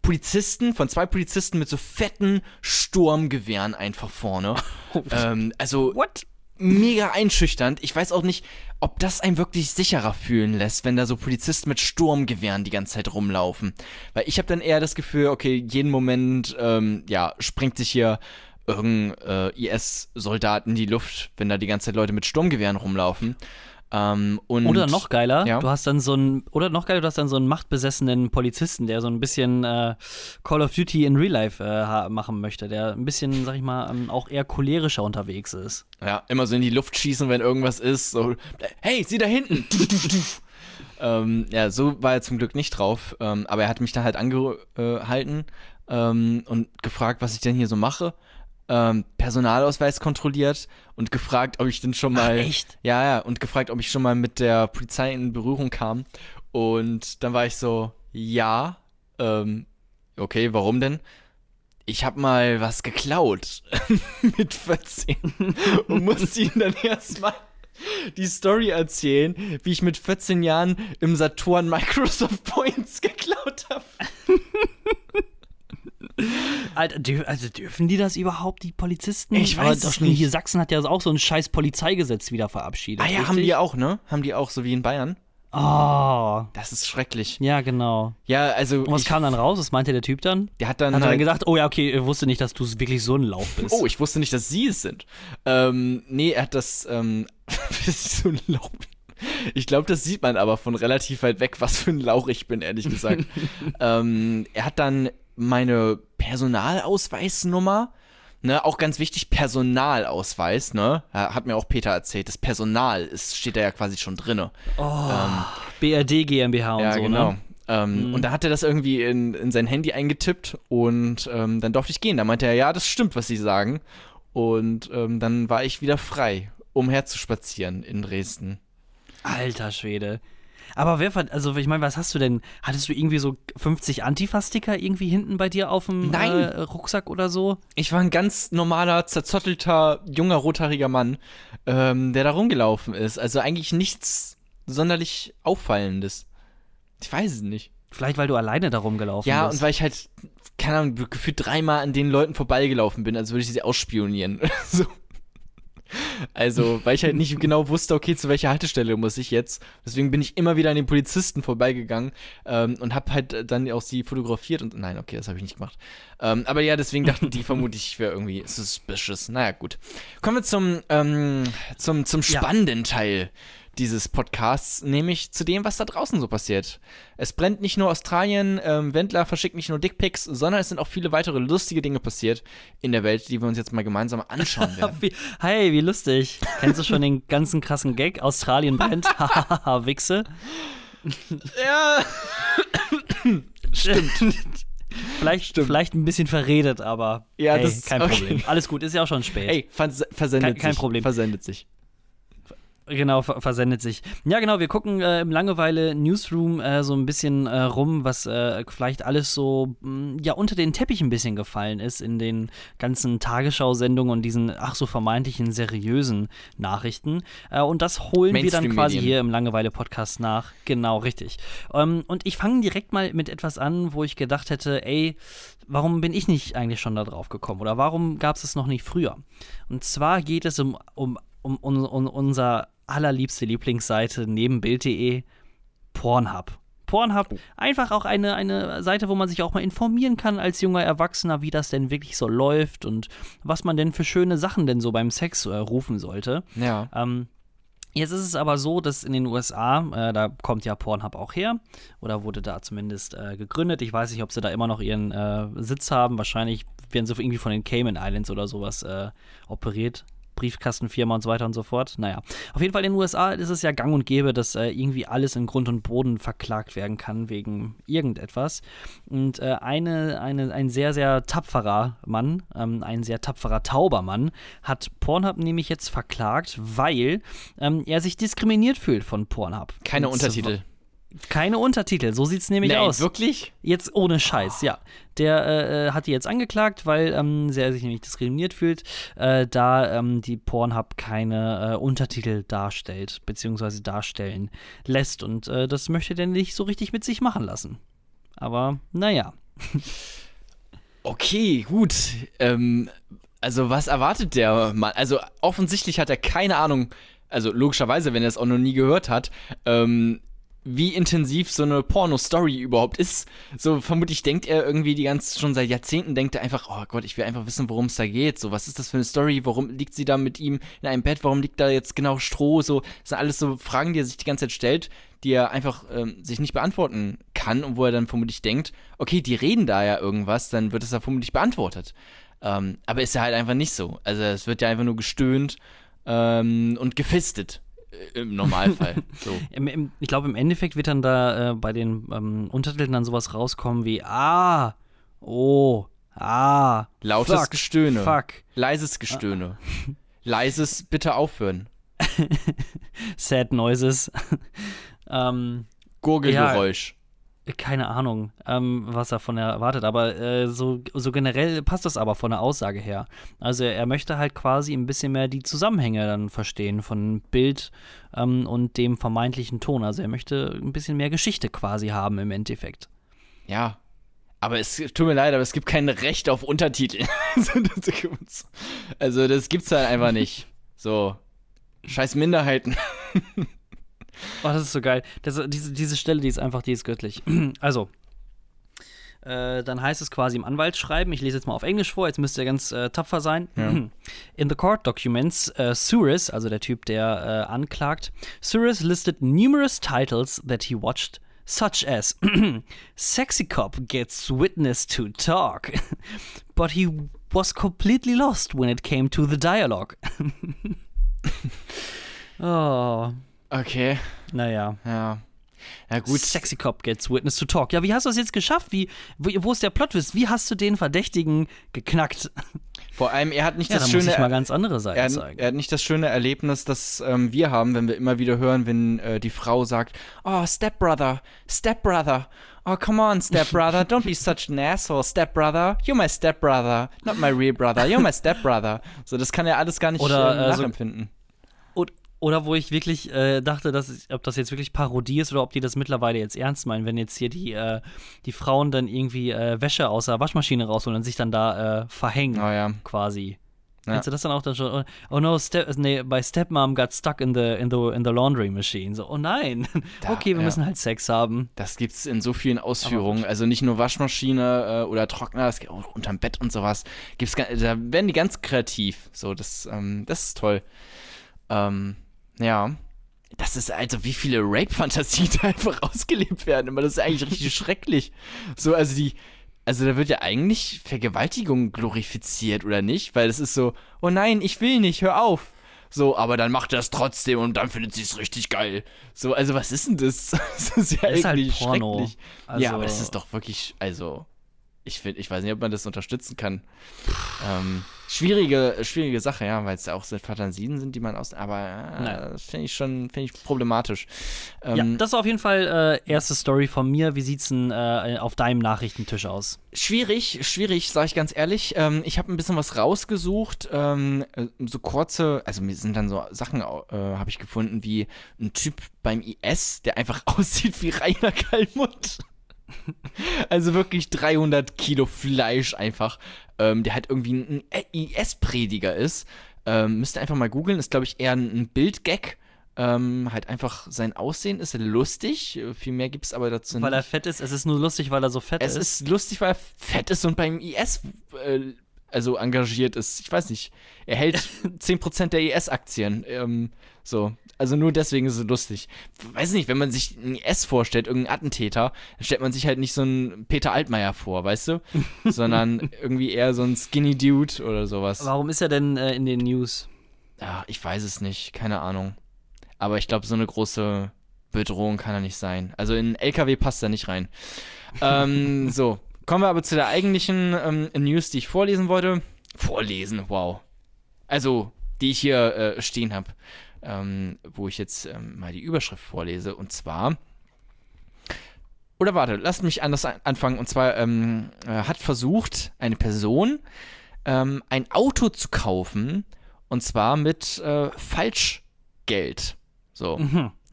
Polizisten, von zwei Polizisten mit so fetten Sturmgewehren einfach vorne. ähm, also What? mega einschüchternd. Ich weiß auch nicht, ob das einen wirklich sicherer fühlen lässt, wenn da so Polizisten mit Sturmgewehren die ganze Zeit rumlaufen. Weil ich habe dann eher das Gefühl, okay, jeden Moment, ähm, ja, springt sich hier irgendein äh, IS-Soldat in die Luft, wenn da die ganze Zeit Leute mit Sturmgewehren rumlaufen. Ähm, Oder noch geiler, Ja. du hast dann so einen, oder noch geiler, du hast dann so einen machtbesessenen Polizisten, der so ein bisschen äh, Call of Duty in Real Life äh, machen möchte, der ein bisschen, sag ich mal, ähm, auch eher cholerischer unterwegs ist. Ja, immer so in die Luft schießen, wenn irgendwas ist. So, hey, sieh da hinten! ähm, ja, so war er zum Glück nicht drauf. Ähm, aber er hat mich dann halt angehalten ähm, und gefragt, was ich denn hier so mache. Ähm, Personalausweis kontrolliert und gefragt, ob ich denn schon mal. echt? Ja, ja, und gefragt, ob ich schon mal mit der Polizei in Berührung kam. Und dann war ich so, ja. Ähm, okay, warum denn? Ich habe mal was geklaut mit 14 und musste ihm dann erstmal die Story erzählen, wie ich mit 14 Jahren im Saturn Microsoft Points geklaut habe. Alter, also dürfen die das überhaupt, die Polizisten? Ich weiß doch nicht. Hier Sachsen hat ja auch so ein scheiß Polizeigesetz wieder verabschiedet. Ah ja, haben die auch, ne? Haben die auch, so wie in Bayern. Oh, Das ist schrecklich. ja, genau. Ja, also. Und was ich, kam dann raus? Was meinte der Typ dann? Der hat dann. Hat er halt, dann gedacht, oh ja, okay, er wusste nicht, dass du wirklich so ein Lauch bist. Oh, ich wusste nicht, dass sie es sind. Ähm, nee, er hat das, ähm, so ein Lauch. Ich glaube, das sieht man aber von relativ weit weg, was für ein Lauch ich bin, ehrlich gesagt. ähm, er hat dann meine Personalausweisnummer, ne, auch ganz wichtig, Personalausweis, ne, hat mir auch Peter erzählt, das Personal ist, steht da ja quasi schon drinne. BRD GmbH und Ja, so, genau. ne? Ähm, Und da hat er das irgendwie in, in sein Handy eingetippt und ähm, dann durfte ich gehen. Da meinte er, ja, das stimmt, was Sie sagen. Und ähm, dann war ich wieder frei, umherzuspazieren in Dresden. Alter Schwede. Aber wer, also ich meine, was hast du denn? Hattest du irgendwie so 50 Antifa-Sticker irgendwie hinten bei dir auf dem äh, Rucksack oder so? Ich war ein ganz normaler, zerzottelter, junger, rothaariger Mann, ähm, der da rumgelaufen ist. Also eigentlich nichts sonderlich Auffallendes. Ich weiß es nicht. Vielleicht, weil du alleine da rumgelaufen Ja, bist. und weil ich halt, keine Ahnung, gefühlt dreimal an den Leuten vorbeigelaufen bin, als würde ich sie ausspionieren. so. Also, weil ich halt nicht genau wusste, okay, zu welcher Haltestelle muss ich jetzt. Deswegen bin ich immer wieder an den Polizisten vorbeigegangen ähm, und hab halt äh, dann auch sie fotografiert und nein, okay, das habe ich nicht gemacht. Ähm, aber ja, deswegen dachten die vermutlich, ich wäre irgendwie suspicious. Naja, gut. Kommen wir zum, ähm, zum, zum Ja. spannenden Teil dieses Podcasts, nämlich zu dem, was da draußen so passiert. Es brennt nicht nur Australien, ähm, Wendler verschickt nicht nur Dickpics, sondern es sind auch viele weitere lustige Dinge passiert in der Welt, die wir uns jetzt mal gemeinsam anschauen werden. Wie, hey, wie lustig. Kennst du schon den ganzen krassen Gag? Australien brennt. Hahaha, Wichse. ja, Stimmt. vielleicht, vielleicht ein bisschen verredet, aber Ja, hey, kein okay. Problem. Alles gut, ist ja auch schon spät. ey, vers versendet Kein- kein sich. Problem. Versendet sich. Genau, ver versendet sich. Ja, genau, wir gucken äh, im Langeweile Newsroom äh, so ein bisschen äh, rum, was äh, vielleicht alles so mh, ja unter den Teppich ein bisschen gefallen ist in den ganzen Tagesschau-Sendungen und diesen ach so vermeintlichen seriösen Nachrichten. Äh, und das holen wir dann quasi hier im Langeweile-Podcast nach. Genau, richtig. Ähm, und ich fange direkt mal mit etwas an, wo ich gedacht hätte, ey, warum bin ich nicht eigentlich schon da drauf gekommen oder warum gab es es noch nicht früher? Und zwar geht es um, um, um, um, um unser allerliebste Lieblingsseite neben Bild.de, Pornhub. Pornhub, einfach auch eine, eine Seite, wo man sich auch mal informieren kann als junger Erwachsener, wie das denn wirklich so läuft und was man denn für schöne Sachen denn so beim Sex äh, rufen sollte. Ja. Ähm, Jetzt ist es aber so, dass in den USA, äh, da kommt ja Pornhub auch her, oder wurde da zumindest äh, gegründet. Ich weiß nicht, ob sie da immer noch ihren äh, Sitz haben. Wahrscheinlich werden sie irgendwie von den Cayman Islands oder sowas äh, operiert. Briefkastenfirma und so weiter und so fort. Naja, auf jeden Fall in den USA ist es ja gang und gäbe, dass äh, irgendwie alles in Grund und Boden verklagt werden kann wegen irgendetwas. Und äh, eine, eine, ein sehr, sehr tapferer Mann, ähm, ein sehr tapferer Taubermann, hat Pornhub nämlich jetzt verklagt, weil ähm, er sich diskriminiert fühlt von Pornhub. Keine Und Untertitel. Keine Untertitel, so sieht's nämlich Nee, aus. wirklich? Jetzt ohne Scheiß, ja. Der äh, äh, hat die jetzt angeklagt, weil ähm, er sich nämlich diskriminiert fühlt, äh, da ähm, die Pornhub keine äh, Untertitel darstellt, beziehungsweise darstellen lässt. Und äh, das möchte der nicht so richtig mit sich machen lassen. Aber naja. Okay, gut. Ähm, also was erwartet der Mann? Also offensichtlich hat er keine Ahnung, also logischerweise, wenn er es auch noch nie gehört hat, ähm, wie intensiv so eine Porno-Story überhaupt ist. So vermutlich denkt er irgendwie die ganze, schon seit Jahrzehnten denkt er einfach, oh Gott, ich will einfach wissen, worum es da geht. So, was ist das für eine Story? Warum liegt sie da mit ihm in einem Bett? Warum liegt da jetzt genau Stroh? So, das sind alles so Fragen, die er sich die ganze Zeit stellt, die er einfach ähm, sich nicht beantworten kann und wo er dann vermutlich denkt, okay, die reden da ja irgendwas, dann wird es ja vermutlich beantwortet. Ähm, aber ist ja halt einfach nicht so. Also es wird ja einfach nur gestöhnt ähm, und gefistet. Äh, Im Normalfall. so. Im, im, ich glaube, im Endeffekt wird dann da äh, bei den ähm, Untertiteln dann sowas rauskommen wie Ah, oh, ah, Lautes fuck, Gestöhne. Fuck, Leises Gestöhne. Leises bitte aufhören. sad noises. ähm, Gurgelgeräusch. Keine Ahnung, ähm, was er von er erwartet, aber äh, so, so generell passt das aber von der Aussage her. Also er möchte halt quasi ein bisschen mehr die Zusammenhänge dann verstehen von Bild ähm, und dem vermeintlichen Ton. Also er möchte ein bisschen mehr Geschichte quasi haben im Endeffekt. Ja. Aber es tut mir leid, aber es gibt kein Recht auf Untertitel. also das gibt's halt einfach nicht. So. Scheiß Minderheiten. Oh, das ist so geil. Das, diese, diese Stelle, die ist einfach, die ist göttlich. Also, äh, dann heißt es quasi im Anwaltsschreiben, ich lese jetzt mal auf Englisch vor, jetzt müsst ihr ganz äh, tapfer sein. In the court documents, uh, Suris, also der Typ, der äh, anklagt, Suris listed numerous titles that he watched, such as Sexy Cop gets witness to talk, but he was completely lost when it came to the dialogue. oh, Okay. naja. Ja. Ja, gut. Sexy Cop gets witness to talk. Ja, wie hast du das jetzt geschafft? Wie, wo, ist der Plot-Twist? Wie hast du den Verdächtigen geknackt? Vor allem, er hat nicht Ja, das schöne. mal ganz andere Seiten er, zeigen. er hat nicht das schöne Erlebnis, das ähm, wir haben, wenn wir immer wieder hören, wenn äh, die Frau sagt, oh, Stepbrother, Stepbrother, oh, come on, Stepbrother, don't be such an asshole, Stepbrother, you're my Stepbrother, not my real brother, you're my Stepbrother. So, das kann er alles gar nicht Oder, äh, äh, so- nachempfinden. Und, oder wo ich wirklich äh, dachte, dass, ich- ob das jetzt wirklich Parodie ist oder ob die das mittlerweile jetzt ernst meinen, wenn jetzt hier die, äh, die Frauen dann irgendwie äh, Wäsche aus der Waschmaschine rausholen und sich dann da äh, verhängen, Oh ja. quasi. Ja. Kennst du das dann auch dann schon? Oh, oh no, Step, nee, my stepmom got stuck in the, in the, in the laundry machine. So, oh nein. Da, okay, wir ja. müssen halt Sex haben. Das gibt's in so vielen Ausführungen. Also nicht nur Waschmaschine äh, oder Trockner, das geht auch unterm Bett und sowas. Gibt's, da werden die ganz kreativ. So, das, ähm, das ist toll. Ähm, ja. Das ist also, wie viele Rape-Fantasien da einfach ausgelebt werden. Aber das ist eigentlich richtig schrecklich. So, also die. Also da wird ja eigentlich Vergewaltigung glorifiziert, oder nicht? Weil es ist so, oh nein, ich will nicht, hör auf. So, aber dann macht er es trotzdem und dann findet sie es richtig geil. So, also was ist denn das? Das ist ja Das ist halt irgendwie Porno. schrecklich. Also- ja, aber das ist doch wirklich, also, ich finde, ich weiß nicht, ob man das unterstützen kann. Ähm, schwierige, schwierige Sache, ja, weil es ja auch so Fantasien sind, die man aus, aber äh, finde ich schon, finde ich problematisch. Ja, Ähm, das ist auf jeden Fall äh, erste Story von mir. Wie sieht's denn äh, auf deinem Nachrichtentisch aus? Schwierig, schwierig, sage ich ganz ehrlich. Ähm, ich habe ein bisschen was rausgesucht, ähm, äh, so kurze, also mir sind dann so Sachen, äh, habe ich gefunden, wie ein Typ beim IS, der einfach aussieht wie Rainer Kallmund. also wirklich 300 Kilo Fleisch einfach, ähm, der halt irgendwie ein IS-Prediger ist. Ähm, müsst ihr einfach mal googeln, ist glaube ich eher ein, ein Bildgag. Ähm, halt einfach sein Aussehen ist lustig, viel mehr gibt es aber dazu Weil nicht. er fett ist. Es ist nur lustig, weil er so fett Es ist. ist lustig, weil er fett ist und beim IS äh, also engagiert ist. Ich weiß nicht. Er hält 10% der IS-Aktien. Ähm, so. Also nur deswegen ist es lustig. Weiß nicht, wenn man sich einen IS vorstellt, irgendeinen Attentäter, dann stellt man sich halt nicht so einen Peter Altmaier vor, weißt du? Sondern irgendwie eher so ein Skinny Dude oder sowas. Warum ist er denn äh, in den News? Ja, ich weiß es nicht. Keine Ahnung. Aber ich glaube, so eine große Bedrohung kann er nicht sein. Also in einen LKW passt er nicht rein. ähm, so, kommen wir aber zu der eigentlichen ähm, News, die ich vorlesen wollte. Vorlesen, wow. Also, die ich hier äh, stehen habe, ähm, wo ich jetzt ähm, mal die Überschrift vorlese. Und zwar. Oder warte, lasst mich anders an- anfangen. Und zwar ähm, äh, hat versucht, eine Person ähm, ein Auto zu kaufen. Und zwar mit äh, Falschgeld. So.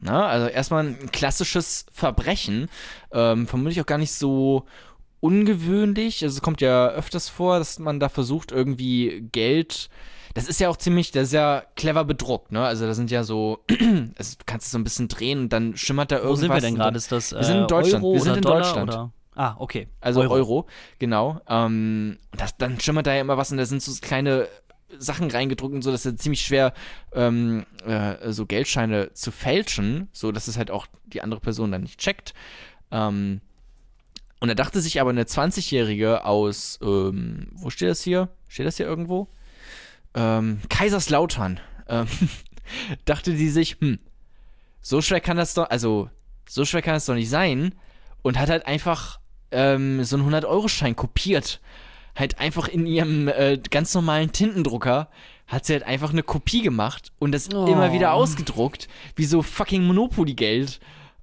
Na, also erstmal ein klassisches Verbrechen. Ähm, vermutlich auch gar nicht so ungewöhnlich. Also es kommt ja öfters vor, dass man da versucht, irgendwie Geld. Das ist ja auch ziemlich, das ist ja clever bedruckt, ne? Also da sind ja so, also du kannst es so ein bisschen drehen und dann schimmert da irgendwas. Wo sind wir denn gerade? Ist das Wir sind in äh, Deutschland. Euro Wir sind in Dollar Deutschland. Oder? Ah, okay. Also Euro, genau. Ähm, und das, dann schimmert da ja immer was und da sind so kleine Sachen reingedruckt und so, dass es ziemlich schwer ähm, äh, so Geldscheine zu fälschen, so dass es halt auch die andere Person dann nicht checkt. Ähm, und da dachte sich aber eine 20-Jährige aus, ähm, wo steht das hier? Steht das hier irgendwo? Ähm, Kaiserslautern. Ähm, dachte die sich, hm, so schwer kann das doch, also so schwer kann das doch nicht sein. Und hat halt einfach ähm, so einen 100-Euro-Schein kopiert. Halt einfach in ihrem äh, ganz normalen Tintendrucker hat sie halt einfach eine Kopie gemacht und das Oh. immer wieder ausgedruckt, wie so fucking Monopoly-Geld.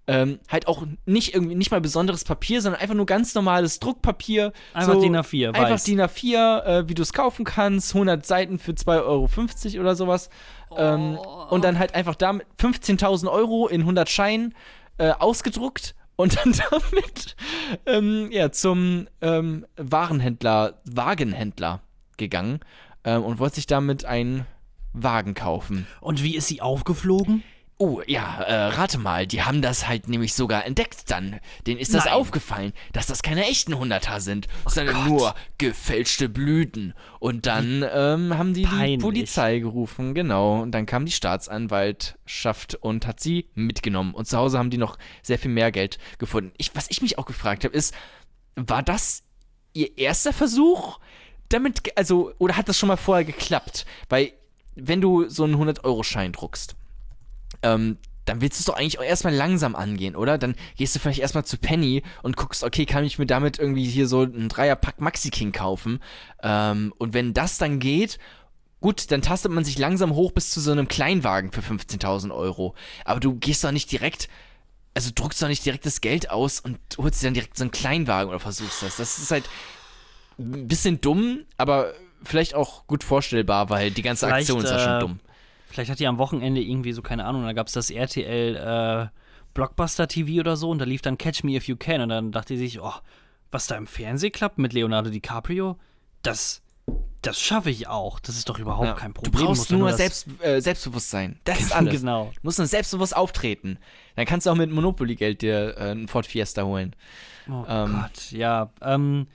Ähm, halt auch nicht irgendwie, nicht mal besonderes Papier, sondern einfach nur ganz normales Druckpapier. Einfach so, DIN A4, Einfach weiß. DIN A4, äh, wie du es kaufen kannst, 100 Seiten für 2,50 Euro oder sowas. Ähm, und dann halt einfach damit 15.000 Euro in 100 Scheinen äh, ausgedruckt und dann damit ähm, ja, zum ähm, Warenhändler, Wagenhändler gegangen ähm, und wollte sich damit einen Wagen kaufen. Und wie ist sie aufgeflogen? Oh, ja, äh, rate mal, die haben das halt nämlich sogar entdeckt dann. Denen ist das Nein. aufgefallen, dass das keine echten Hunderter sind, sondern Gott. nur gefälschte Blüten. Und dann ähm, haben die peinlich. die Polizei gerufen, genau. Und dann kam die Staatsanwaltschaft und hat sie mitgenommen. Und zu Hause haben die noch sehr viel mehr Geld gefunden. Ich, was ich mich auch gefragt habe, ist, war das ihr erster Versuch? Damit, also, oder hat das schon mal vorher geklappt? Weil, wenn du so einen 100-Euro-Schein druckst, ähm, dann willst du es doch eigentlich auch erstmal langsam angehen, oder? Dann gehst du vielleicht erstmal zu Penny und guckst, okay, kann ich mir damit irgendwie hier so einen Dreierpack Maxi King kaufen? Ähm, und wenn das dann geht, gut, dann tastet man sich langsam hoch bis zu so einem Kleinwagen für 15.000 Euro. Aber du gehst doch nicht direkt, also druckst doch nicht direkt das Geld aus und holst dir dann direkt so einen Kleinwagen oder versuchst das. Das ist halt ein bisschen dumm, aber vielleicht auch gut vorstellbar, weil die ganze Vielleicht, Aktion ist ja schon äh, dumm. Vielleicht hat die am Wochenende irgendwie so, keine Ahnung, da gab es das RTL äh, Blockbuster TV oder so und da lief dann Catch Me If You Can und dann dachte sie sich, oh, was da im Fernsehen klappt mit Leonardo DiCaprio, das, das schaffe ich auch. Das ist doch überhaupt Ja. kein Du Problem. brauchst Muss doch nur Selbst, äh, Selbstbewusstsein. Das ist alles. Genau. Du musst nur selbstbewusst auftreten. Dann kannst du auch mit Monopoly-Geld dir äh, einen Ford Fiesta holen. Oh Ähm, Gott, ja. Ähm,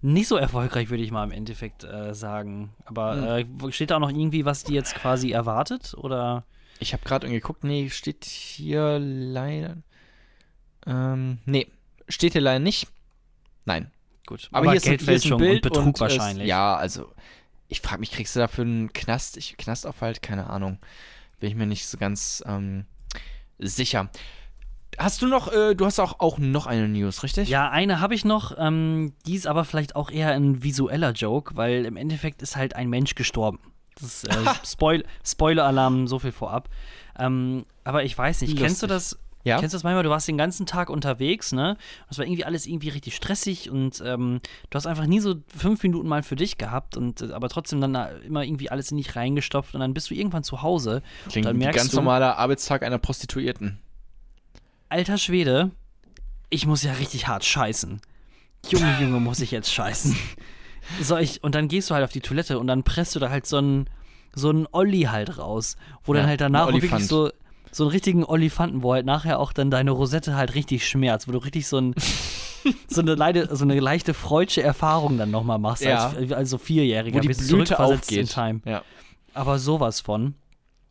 nicht so erfolgreich, würde ich mal im Endeffekt äh, sagen. Aber Hm. äh, steht da auch noch irgendwie, was die jetzt quasi erwartet? Oder? Ich habe gerade irgendwie geguckt, nee, steht hier leider. Ähm, nee, steht hier leider nicht. Nein. Gut. Aber, hier, ist, ein- hier ist ein Geldfälschung Bild und Betrug und, wahrscheinlich. Äh, ja, also, ich frage mich, kriegst du dafür einen Knast? Ich, Knastaufhalt? Keine Ahnung. Bin ich mir nicht so ganz ähm, sicher. Hast du noch, äh, du hast auch, auch noch eine News, richtig? Ja, eine habe ich noch, ähm, die ist aber vielleicht auch eher ein visueller Joke, weil im Endeffekt ist halt ein Mensch gestorben. Das ist äh, Spoil Spoiler-Alarm, so viel vorab. Ähm, aber ich weiß nicht, kennst du Lustig. das? Ja? Kennst du das manchmal? Du warst den ganzen Tag unterwegs, ne? Das war irgendwie alles irgendwie richtig stressig und ähm, du hast einfach nie so fünf Minuten mal für dich gehabt und äh, aber trotzdem dann da immer irgendwie alles in dich reingestopft und dann bist du irgendwann zu Hause. Klingt dann wie merkst ganz du- normaler Arbeitstag einer Prostituierten. Alter Schwede, ich muss ja richtig hart scheißen. Junge, Junge, muss ich jetzt scheißen. So, ich, und dann gehst du halt auf die Toilette und dann presst du da halt so einen so einen Olli halt raus, wo Ja, dann halt danach wirklich so so einen richtigen Olifanten, wo halt nachher auch dann deine Rosette halt richtig schmerzt, wo du richtig so ein so eine, leide, so eine leichte freudsche Erfahrung dann nochmal machst, Ja. als, also Vierjähriger, Wo die bist Blüte zurückversetzt in aufgeht. Time. Ja. Aber sowas von.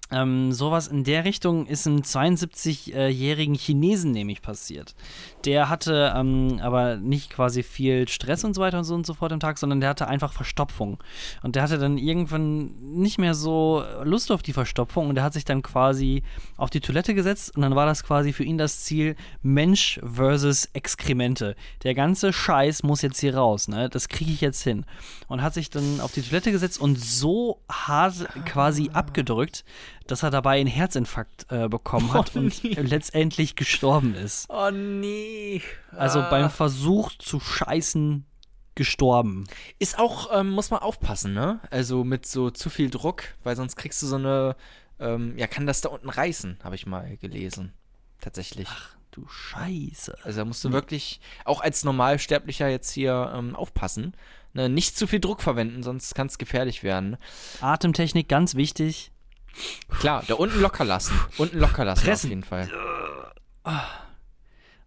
Ähm, sowas in der Richtung ist einem 72-jährigen Chinesen nämlich passiert. Der hatte ähm, aber nicht quasi viel Stress und so weiter und so und so fort am Tag, sondern der hatte einfach Verstopfung. Und der hatte dann irgendwann nicht mehr so Lust auf die Verstopfung und der hat sich dann quasi auf die Toilette gesetzt und dann war das quasi für ihn das Ziel Mensch versus Exkremente. Der ganze Scheiß muss jetzt hier raus, ne? Das kriege ich jetzt hin. Und hat sich dann auf die Toilette gesetzt und so hart quasi abgedrückt, dass er dabei einen Herzinfarkt äh, bekommen hat Oh, und nee. letztendlich gestorben ist. Oh nee. Also beim Versuch zu scheißen gestorben. Ist auch, ähm, muss man aufpassen, ne? Also mit so zu viel Druck, weil sonst kriegst du so eine, ähm, ja, kann das da unten reißen, habe ich mal gelesen. Tatsächlich. du Scheiße. Also da musst du wirklich auch als Normalsterblicher jetzt hier ähm, aufpassen. Ne? Nicht zu viel Druck verwenden, sonst kann es gefährlich werden. Atemtechnik ganz wichtig. Klar, da unten locker lassen. Unten locker lassen Pressen. auf jeden Fall.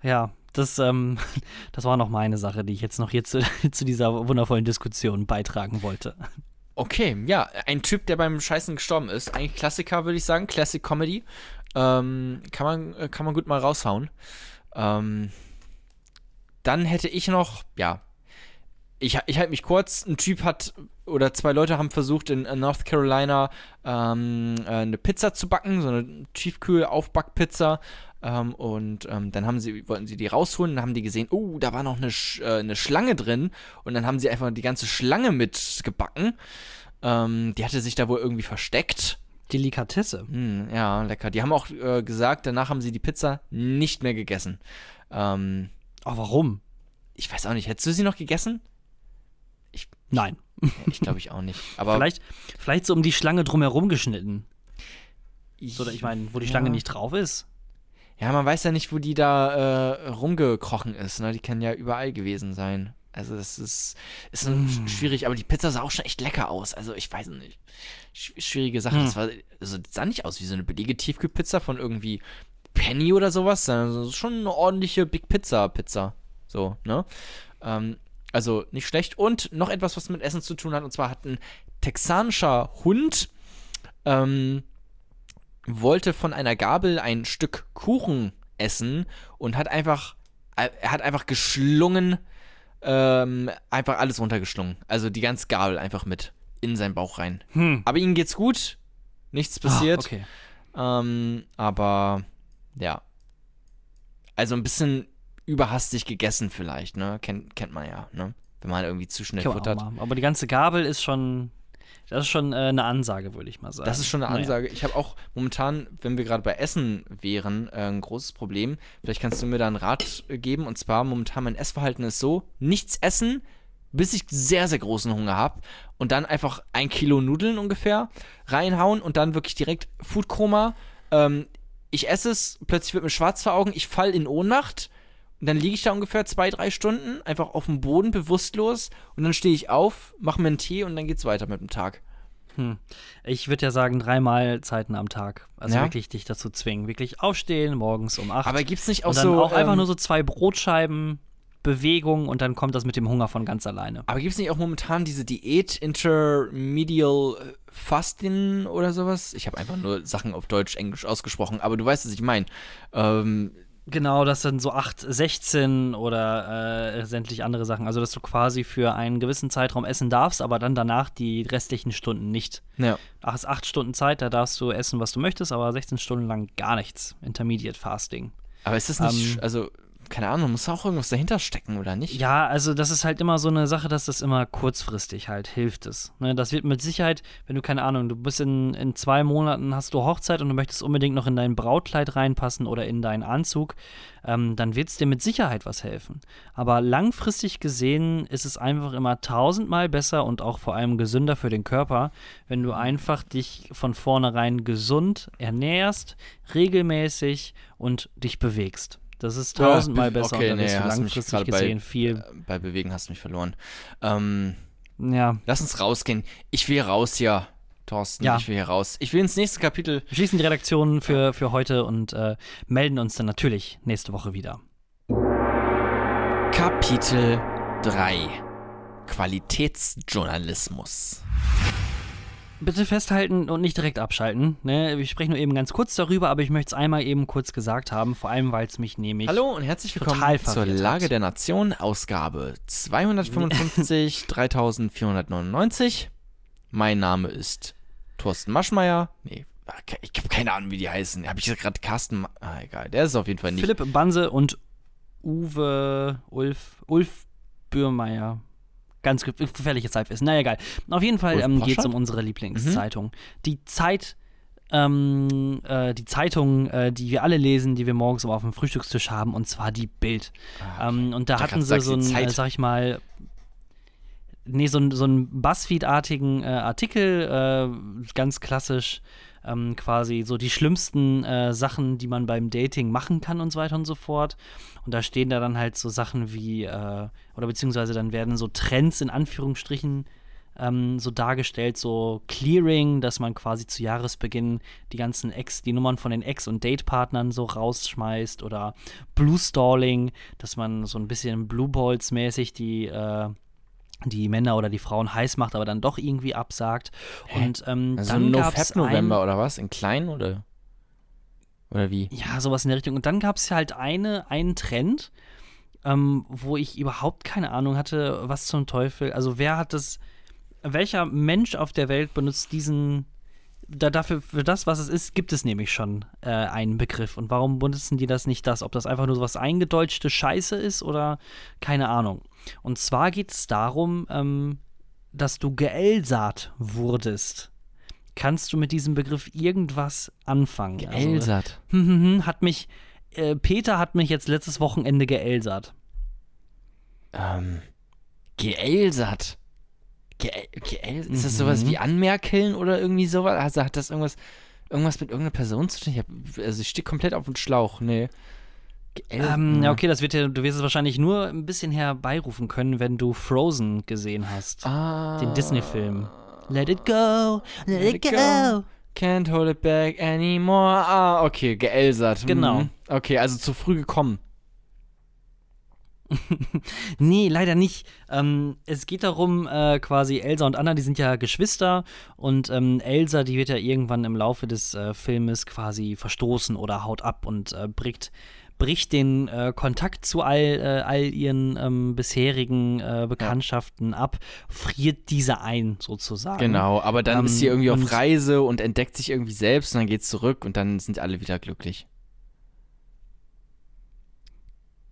Ja, das, ähm, das war noch meine Sache, die ich jetzt noch hier zu, zu dieser wundervollen Diskussion beitragen wollte. Okay, ja, ein Typ, der beim Scheißen gestorben ist. Eigentlich Klassiker, würde ich sagen. Classic Comedy. Ähm, kann, man, äh, kann man gut mal raushauen. Ähm, dann hätte ich noch, ja, ich, ich halte mich kurz. Ein Typ hat, oder zwei Leute haben versucht, in, in North Carolina ähm, äh, eine Pizza zu backen, so eine Tiefkühl-Aufbackpizza. Ähm, und ähm, dann haben sie, wollten sie die rausholen, dann haben die gesehen, oh, da war noch eine, Sch äh, eine Schlange drin. Und dann haben sie einfach die ganze Schlange mitgebacken. Ähm, die hatte sich da wohl irgendwie versteckt. Delikatesse. Hm, ja, lecker. Die haben auch äh, gesagt, danach haben sie die Pizza nicht mehr gegessen. Ähm, Oh, warum? ich weiß auch nicht, hättest du sie noch gegessen? Nein. Ich glaube ich auch nicht. Aber vielleicht, vielleicht so um die Schlange drumherum geschnitten. So, ich meine, wo die Schlange Ja. nicht drauf ist. Ja, man weiß ja nicht, wo die da äh, rumgekrochen ist. Ne? Die kann ja überall gewesen sein. Also das ist, ist Mm. schwierig, aber die Pizza sah auch schon echt lecker aus. Also ich weiß nicht. Sch schwierige Sache. Hm. Das war, also das sah nicht aus wie so eine billige Tiefkühlpizza von irgendwie Penny oder sowas, sondern das ist schon eine ordentliche Big Pizza Pizza. So, ne? Ähm, also nicht schlecht. Und noch etwas, was mit Essen zu tun hat, und zwar hat ein texanischer Hund ähm, wollte von einer Gabel ein Stück Kuchen essen und hat einfach, er hat einfach geschlungen, ähm, einfach alles runtergeschlungen. Also die ganze Gabel einfach mit in seinen Bauch rein. Hm. Aber ihm geht's gut, nichts passiert. Ah, okay. Ähm, aber ja. Also ein bisschen überhastig gegessen vielleicht, ne? Kennt, kennt man ja, ne? Wenn man irgendwie zu schnell futtert. Aber die ganze Gabel ist schon, das ist schon äh, eine Ansage, würde ich mal sagen. Das ist schon eine Naja. Ansage. Ich habe auch momentan, wenn wir gerade bei Essen wären, äh, ein großes Problem. Vielleicht kannst du mir da einen Rat geben. Und zwar momentan mein Essverhalten ist so: nichts essen, bis ich sehr, sehr großen Hunger habe. Und dann einfach ein Kilo Nudeln ungefähr reinhauen und dann wirklich direkt Foodkoma. Ähm, ich esse es, plötzlich wird mir schwarz vor Augen, ich fall in Ohnmacht. Und dann liege ich da ungefähr zwei, drei Stunden einfach auf dem Boden bewusstlos. Und dann stehe ich auf, mache mir einen Tee und dann geht's weiter mit dem Tag. Ich würde ja sagen, drei Mahlzeiten am Tag. Also Ja? wirklich dich dazu zwingen. Wirklich aufstehen, morgens um acht. Aber gibt's nicht auch und dann so. auch einfach ähm, nur so zwei Brotscheiben, Bewegung und dann kommt das mit dem Hunger von ganz alleine. Aber gibt es nicht auch momentan diese Diät Intermedial äh, Fasting oder sowas? Ich habe einfach nur Sachen auf Deutsch, Englisch ausgesprochen, aber du weißt, was ich meine. Ähm, Genau, das sind so 8, 16 oder äh, sämtlich andere Sachen. Also, dass du quasi für einen gewissen Zeitraum essen darfst, aber dann danach die restlichen Stunden nicht. ja. Du hast 8 Stunden Zeit, da darfst du essen, was du möchtest, aber 16 Stunden lang gar nichts. Intermediate Fasting. Aber ist das nicht, Ähm, also, keine Ahnung, muss auch irgendwas dahinter stecken, oder nicht? Ja, also das ist halt immer so eine Sache, dass das immer kurzfristig halt hilft es. Ne, das wird mit Sicherheit, wenn du keine Ahnung, du bist in, in zwei Monaten, hast du Hochzeit und du möchtest unbedingt noch in dein Brautkleid reinpassen oder in deinen Anzug, ähm, dann wird es dir mit Sicherheit was helfen. Aber langfristig gesehen ist es einfach immer tausendmal besser und auch vor allem gesünder für den Körper, wenn du einfach dich von vornherein gesund ernährst, regelmäßig und dich bewegst. Das ist tausendmal be- besser okay, und dann nee, langfristig gerade bei- gesehen viel Bei Bewegen hast du mich verloren. Ähm, Ja. lass uns rausgehen. Ich will raus hier, Thorsten. Ja. Ich will hier raus. Ich will ins nächste Kapitel. Wir schließen die Redaktion für, für heute und äh, melden uns dann natürlich nächste Woche wieder. Kapitel 3. Qualitätsjournalismus. Bitte festhalten und nicht direkt abschalten. Ne? Ich spreche nur eben ganz kurz darüber, aber ich möchte es einmal eben kurz gesagt haben, vor allem weil es mich nämlich. Hallo und herzlich willkommen zur Lage hat. der Nation, Ausgabe 255 3499. Mein Name ist Thorsten Maschmeyer. Nee, ich habe keine Ahnung, wie die heißen. Habe ich gerade Carsten. Ah, egal, der ist es auf jeden Fall nicht. Philipp Banse und Uwe Ulf, Ulf Bürmeier. Ganz ge- gefährliches Zeitwissen. Na egal. Auf jeden Fall ähm, geht es um unsere Lieblingszeitung. Die Zeit, ähm, äh, die Zeitung, äh, die wir alle lesen, die wir morgens auf dem Frühstückstisch haben, und zwar die Bild. Ähm, und da dachte hatten sie so einen, äh, Zeit. sag ich mal, nee, so, einen- so einen Buzzfeed-artigen äh, Artikel, äh, ganz klassisch, ähm, quasi so die schlimmsten äh, Sachen, die man beim Dating machen kann und so weiter und so fort. Und da stehen da dann halt so Sachen wie, äh, oder beziehungsweise dann werden so Trends in Anführungsstrichen ähm, so dargestellt, so Clearing, dass man quasi zu Jahresbeginn die ganzen Ex, die Nummern von den Ex- und Datepartnern so rausschmeißt oder Blue Stalling, dass man so ein bisschen Blue Balls mäßig die äh, die Männer oder die Frauen heiß macht, aber dann doch irgendwie absagt. Und ähm, Also dann No gab's Fab November oder was? In klein oder? Oder wie? Ja, sowas in der Richtung. Und dann gab es halt eine, einen Trend, ähm, wo ich überhaupt keine Ahnung hatte, was zum Teufel. Also wer hat das, welcher Mensch auf der Welt benutzt diesen, da, dafür, für das, was es ist, gibt es nämlich schon äh, einen Begriff. Und warum benutzen die das nicht das? Ob das einfach nur so was eingedeutschte Scheiße ist oder keine Ahnung. Und zwar geht es darum, ähm, dass du geelsat wurdest. Kannst du mit diesem Begriff irgendwas anfangen? Also, hm, hm, hm, hat mich, äh, Peter hat mich jetzt letztes Wochenende geelsat. Ähm, Geelsat. Ge ist das sowas wie Anmerkeln oder irgendwie sowas? Also hat das irgendwas, irgendwas mit irgendeiner Person zu tun? Ich hab, also ich stehe komplett auf dem Schlauch. Nee. Ähm, ja, okay, das wird ja, du wirst es wahrscheinlich nur ein bisschen herbeirufen können, wenn du Frozen gesehen hast. Ah. Den Disney-Film. Let it go, let, Let it go. go. Can't hold it back anymore. Ah, okay, geelsat. Genau. Mhm. Okay, also zu früh gekommen. Nee, leider nicht. Ähm, es geht darum, äh, quasi Elsa und Anna, die sind ja Geschwister und ähm, Elsa, die wird ja irgendwann im Laufe des äh, Filmes quasi verstoßen oder haut ab und äh, bricht, bricht den äh, Kontakt zu all, äh, all ihren ähm, bisherigen äh, Bekanntschaften ab, friert diese ein sozusagen. Genau, aber dann Ähm, ist sie irgendwie auf Reise und entdeckt sich irgendwie selbst und dann geht's zurück und dann sind alle wieder glücklich.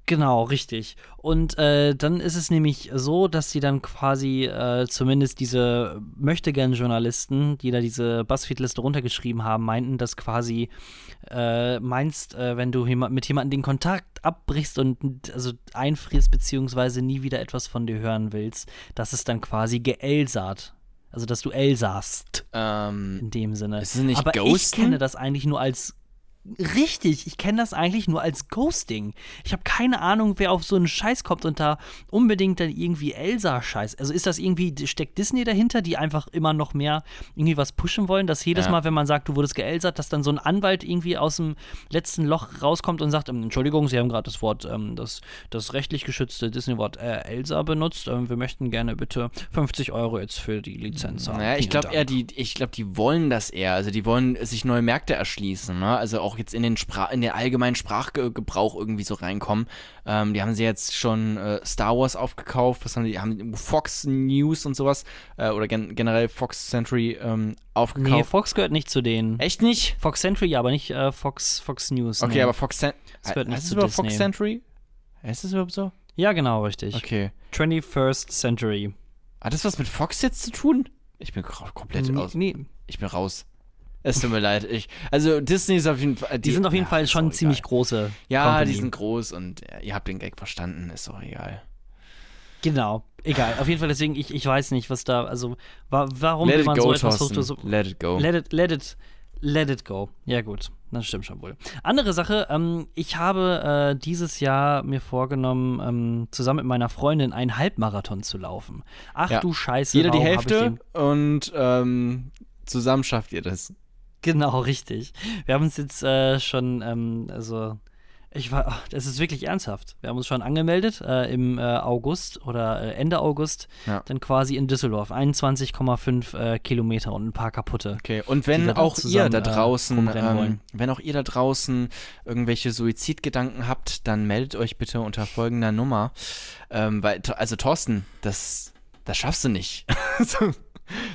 Genau, richtig. Und äh, dann ist es nämlich so, dass sie dann quasi äh, zumindest diese Möchtegern-Journalisten, die da diese Buzzfeed-Liste runtergeschrieben haben, meinten, dass quasi äh, meinst, äh, wenn du mit jemandem den Kontakt abbrichst und also einfrierst, beziehungsweise nie wieder etwas von dir hören willst, dass es dann quasi geelsat. Also, dass du elsast Ähm, in dem Sinne. Ist es nicht Aber ich Ghosten? kenne das eigentlich nur als Richtig, ich kenne das eigentlich nur als Ghosting. Ich habe keine Ahnung, wer auf so einen Scheiß kommt und da unbedingt dann irgendwie Elsa-Scheiß. Also ist das irgendwie, steckt Disney dahinter, die einfach immer noch mehr irgendwie was pushen wollen, dass jedes Ja. Mal, wenn man sagt, du wurdest geelsert, dass dann so ein Anwalt irgendwie aus dem letzten Loch rauskommt und sagt, ähm, Entschuldigung, Sie haben gerade das Wort, ähm, das, das rechtlich geschützte Disney-Wort äh, Elsa benutzt. Ähm, wir möchten gerne bitte 50 Euro jetzt für die Lizenz haben. Naja, ich glaube eher, die, ich glaube, die wollen das eher. Also die wollen sich neue Märkte erschließen, ne? Also auch jetzt in den Sprach, in den allgemeinen Sprachgebrauch irgendwie so reinkommen. Ähm, die haben sie jetzt schon äh, Star Wars aufgekauft, was haben die, haben Fox News und sowas, äh, oder gen generell Fox Century ähm, Nee, aufgekauft. Fox gehört nicht zu denen. Echt nicht? Fox Century, ja, aber nicht äh, Fox, Fox News. Okay, nee. aber Fox Century. Nicht Heißt es überhaupt Fox. Century? Heißt es überhaupt so? Ja, genau, richtig. Okay. 21st Century. Hat das was mit Fox jetzt zu tun? Ich bin komplett Nee, aus. nee. Ich bin raus. Es tut mir leid. Ich, also Disney ist auf jeden Fall. Die, sind auf jeden ja, Fall schon ziemlich egal. große. Ja, Company. die sind groß und ja, ihr habt den Gag verstanden, ist doch egal. Genau, egal. Auf jeden Fall, deswegen, ich, ich weiß nicht, was da, also, wa warum Let will man go, so etwas versuchen? So, Let it go. let it, let it, let it go. Ja, gut, das stimmt schon wohl. Andere Sache, ähm, ich habe äh, dieses Jahr mir vorgenommen, ähm, zusammen mit meiner Freundin einen Halbmarathon zu laufen. Ach Ja. du Scheiße. Jeder die Hälfte und ähm, zusammen schafft ihr das. Genau, richtig. Wir haben uns jetzt äh, schon, ähm, also ich war, ach, das ist wirklich ernsthaft. Wir haben uns schon angemeldet äh, im äh, August oder äh, Ende August, Ja. dann quasi in Düsseldorf. 21,5 äh, Kilometer und ein paar kaputte. Okay, und wenn auch ihr zusammen, da äh, draußen, ähm, wenn auch ihr da draußen irgendwelche Suizidgedanken habt, dann meldet euch bitte unter folgender Nummer. Ähm, weil, also Thorsten, das, das schaffst du nicht.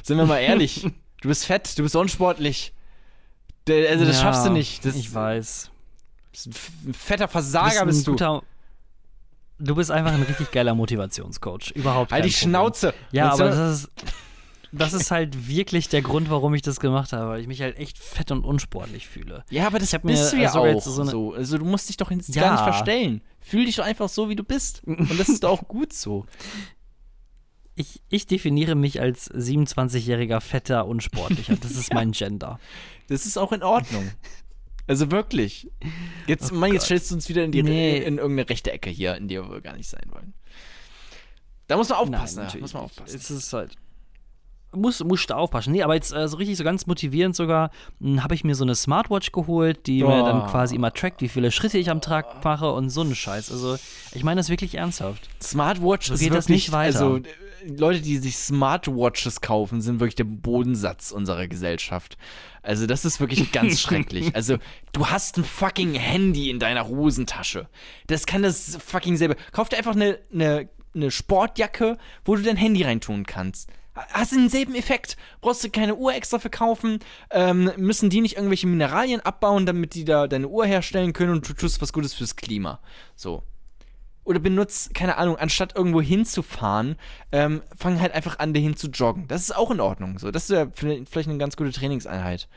sind wir mal ehrlich. Du bist fett, du bist unsportlich. Also das Ja, schaffst du nicht. Das, ich weiß. bist ein fetter Du Versager ein bist du. guter- Du bist einfach ein richtig geiler Motivationscoach. Überhaupt Halt die Problem. Schnauze. Ja, aber du- das ist, das ist halt wirklich der Grund, warum ich das gemacht habe, weil ich mich halt echt fett und unsportlich fühle. Ja, aber das hab mir, bist du ja sogar auch jetzt so so, Also du musst dich doch jetzt Ja. gar nicht verstellen. Fühl dich doch einfach so, wie du bist. Und das ist doch auch gut so. Ich, ich definiere mich als 27-jähriger fetter Unsportlicher. Das ist mein Gender. Das ist auch in Ordnung. Also wirklich. Jetzt, Oh Mann, jetzt stellst du uns wieder in, die, Nee. in irgendeine rechte Ecke hier, in der wir gar nicht sein wollen. Da muss man aufpassen. Nein, da natürlich muss man aufpassen. Es ist halt. Muss, musst du aufpassen. Nee, aber jetzt äh, so richtig, so ganz motivierend sogar, habe ich mir so eine Smartwatch geholt, die mir dann Oh. quasi immer trackt, wie viele Schritte ich am Tag mache und so einen Scheiß. Also, ich meine das wirklich ernsthaft. Smartwatch So geht das wirklich, nicht weiter. Also, äh, Leute, die sich Smartwatches kaufen, sind wirklich der Bodensatz unserer Gesellschaft. Also, das ist wirklich ganz schrecklich. Also, du hast ein fucking Handy in deiner Hosentasche. Das kann das fucking selber. Kauf dir einfach eine, eine, eine Sportjacke, wo du dein Handy reintun kannst. Hast du denselben Effekt. Brauchst du keine Uhr extra verkaufen. Ähm, müssen die nicht irgendwelche Mineralien abbauen, damit die da deine Uhr herstellen können und du tust was Gutes fürs Klima. So oder benutzt, keine Ahnung, anstatt irgendwo hinzufahren, ähm, fang halt einfach an, dahin zu joggen. Das ist auch in Ordnung. So, das ist ja vielleicht eine ganz gute Trainingseinheit.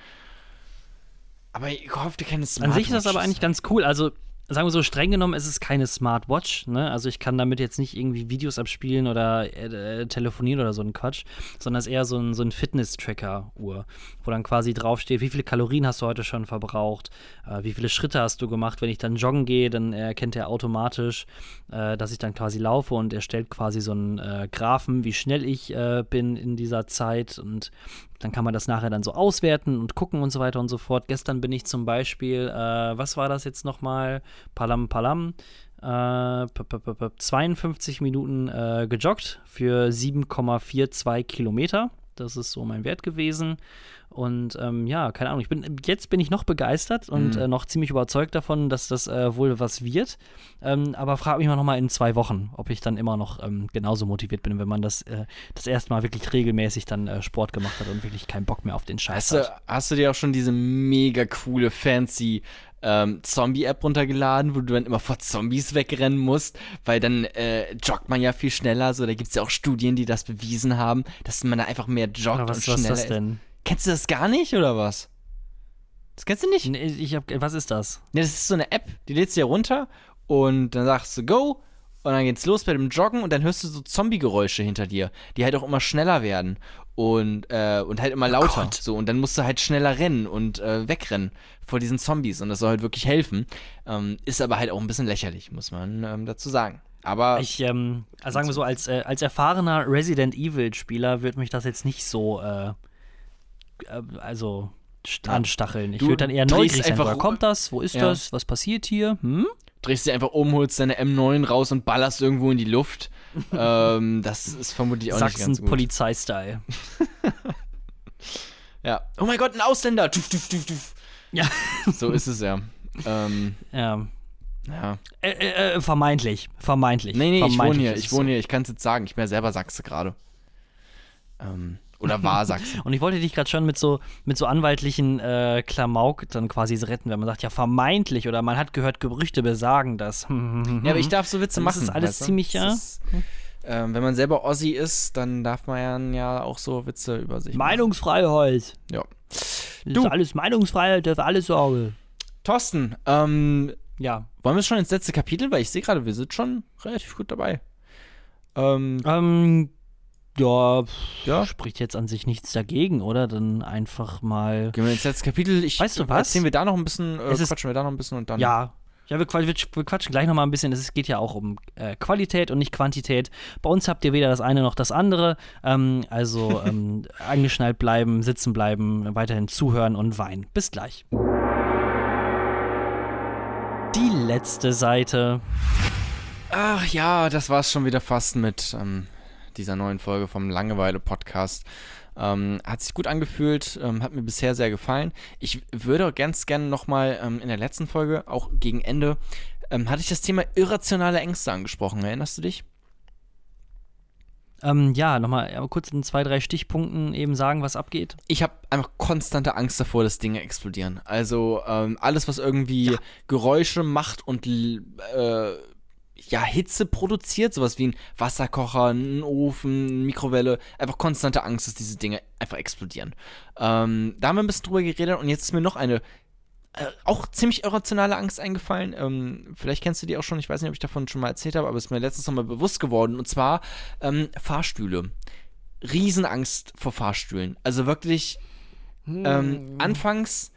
Aber ich hoffe, keine An Smartwatches. sich ist das aber eigentlich ganz cool. Also, sagen wir so, streng genommen ist es keine Smartwatch. Ne? Also, ich kann damit jetzt nicht irgendwie Videos abspielen oder äh, äh, telefonieren oder so ein Quatsch, sondern es ist eher so ein, so ein Fitness-Tracker-Uhr, wo dann quasi draufsteht, wie viele Kalorien hast du heute schon verbraucht, äh, wie viele Schritte hast du gemacht. Wenn ich dann joggen gehe, dann erkennt er automatisch, äh, dass ich dann quasi laufe und er stellt quasi so einen äh, Graphen, wie schnell ich äh, bin in dieser Zeit und dann kann man das nachher dann so auswerten und gucken und so weiter und so fort. Gestern bin ich zum Beispiel, äh, was war das jetzt nochmal? Palam Palam. Äh, p- p- p- p- 52 Minuten äh, gejoggt für 7,42 Kilometer. Das ist so mein Wert gewesen. Und ähm, ja, keine Ahnung, ich bin, jetzt bin ich noch begeistert und Mhm. äh, noch ziemlich überzeugt davon, dass das äh, wohl was wird. Ähm, aber frage mich mal nochmal in zwei Wochen, ob ich dann immer noch ähm, genauso motiviert bin, wenn man das äh, das erste Mal wirklich regelmäßig dann äh, Sport gemacht hat und wirklich keinen Bock mehr auf den Scheiß Hast du, hat. hast du dir auch schon diese mega coole, fancy ähm, Zombie-App runtergeladen, wo du dann immer vor Zombies wegrennen musst, weil dann äh, joggt man ja viel schneller. So, da gibt es ja auch Studien, die das bewiesen haben, dass man da einfach mehr joggt was, und was ist schneller das denn? Kennst du das gar nicht oder was? Das kennst du nicht? Nee, ich hab, was ist das? Ja, das ist so eine App, die lädst du dir runter und dann sagst du Go und dann geht's los bei dem Joggen und dann hörst du so Zombie-Geräusche hinter dir, die halt auch immer schneller werden und, äh, und halt immer lauter. Gott. So, und dann musst du halt schneller rennen und äh, wegrennen vor diesen Zombies und das soll halt wirklich helfen. Ähm, ist aber halt auch ein bisschen lächerlich, muss man ähm, dazu sagen. Aber Ich, ähm, also sagen wir so, als, äh, als erfahrener Resident Evil-Spieler würde mich das jetzt nicht so, äh, äh, also. Anstacheln. Ich würde dann eher neugierig sein. einfach Woher kommt das? Wo ist Ja. das? Was passiert hier? Hm? drehst dir einfach um, holst deine M9 raus und ballerst irgendwo in die Luft. ähm, das ist vermutlich auch nicht ganz Sachsen gut. Polizei-Style. Ja. Oh mein Gott, ein Ausländer. Tuf, tuf, tuf, tuf. Ja. So ist es ja. ähm, Ja. ja. Äh, äh, äh, vermeintlich. Vermeintlich. Nee, nee, ich wohne Vermeintlich hier. Ich wohne so. hier. Ich kann es jetzt sagen. Ich bin ja selber Sachse gerade. Ähm, oder war Sachse. Und ich wollte dich gerade schon mit so, mit so anwaltlichen äh, Klamauk dann quasi retten, wenn man sagt, ja, vermeintlich oder man hat gehört, Gerüchte besagen das. ja, aber ich darf so Witze machen. ist das alles weißt du? ziemlich, ja? Das Ist, ähm, wenn man selber Ossi ist, dann darf man ja auch so Witze über sich machen. Meinungsfreiheit. Ja. Das Du. ist alles Meinungsfreiheit, dürfen alles Sorge. Thorsten, ähm, Ja. wollen wir schon ins letzte Kapitel? Weil ich sehe gerade, wir sind schon relativ gut dabei. Ähm, Ähm, ja, Ja. spricht jetzt an sich nichts dagegen, oder? Dann einfach mal. gehen wir ins letzte Kapitel. Ich, Weißt du was? Erzählen wir da noch ein bisschen, äh, ist- quatschen wir da noch ein bisschen und dann. Ja. Ja, wir, wir, wir quatschen gleich nochmal ein bisschen. Es geht ja auch um äh, Qualität und nicht Quantität. Bei uns habt ihr weder das eine noch das andere. Ähm, also ähm, angeschnallt bleiben, sitzen bleiben, weiterhin zuhören und weinen. Bis gleich. Die letzte Seite. Ach ja, das war's schon wieder fast mit ähm, dieser neuen Folge vom Langeweile-Podcast. Ähm, hat sich gut angefühlt, ähm, hat mir bisher sehr gefallen. Ich würde ganz gerne nochmal ähm, in der letzten Folge, auch gegen Ende, ähm, hatte ich das Thema irrationale Ängste angesprochen. Erinnerst du dich? Ähm, ja, nochmal ja, kurz in zwei, drei Stichpunkten eben sagen, was abgeht. Ich habe einfach konstante Angst davor, dass Dinge explodieren. Also ähm, alles, was irgendwie Geräusche macht und äh, ja, Hitze produziert, sowas wie ein Wasserkocher, ein Ofen, eine Mikrowelle, einfach konstante Angst, dass diese Dinge einfach explodieren. Ähm, da haben wir ein bisschen drüber geredet und jetzt ist mir noch eine äh, auch ziemlich irrationale Angst eingefallen. Ähm, vielleicht kennst du die auch schon, ich weiß nicht, ob ich davon schon mal erzählt habe, aber es ist mir letztens nochmal bewusst geworden. Und zwar ähm, Fahrstühle. Riesenangst vor Fahrstühlen. Also wirklich ähm, anfangs,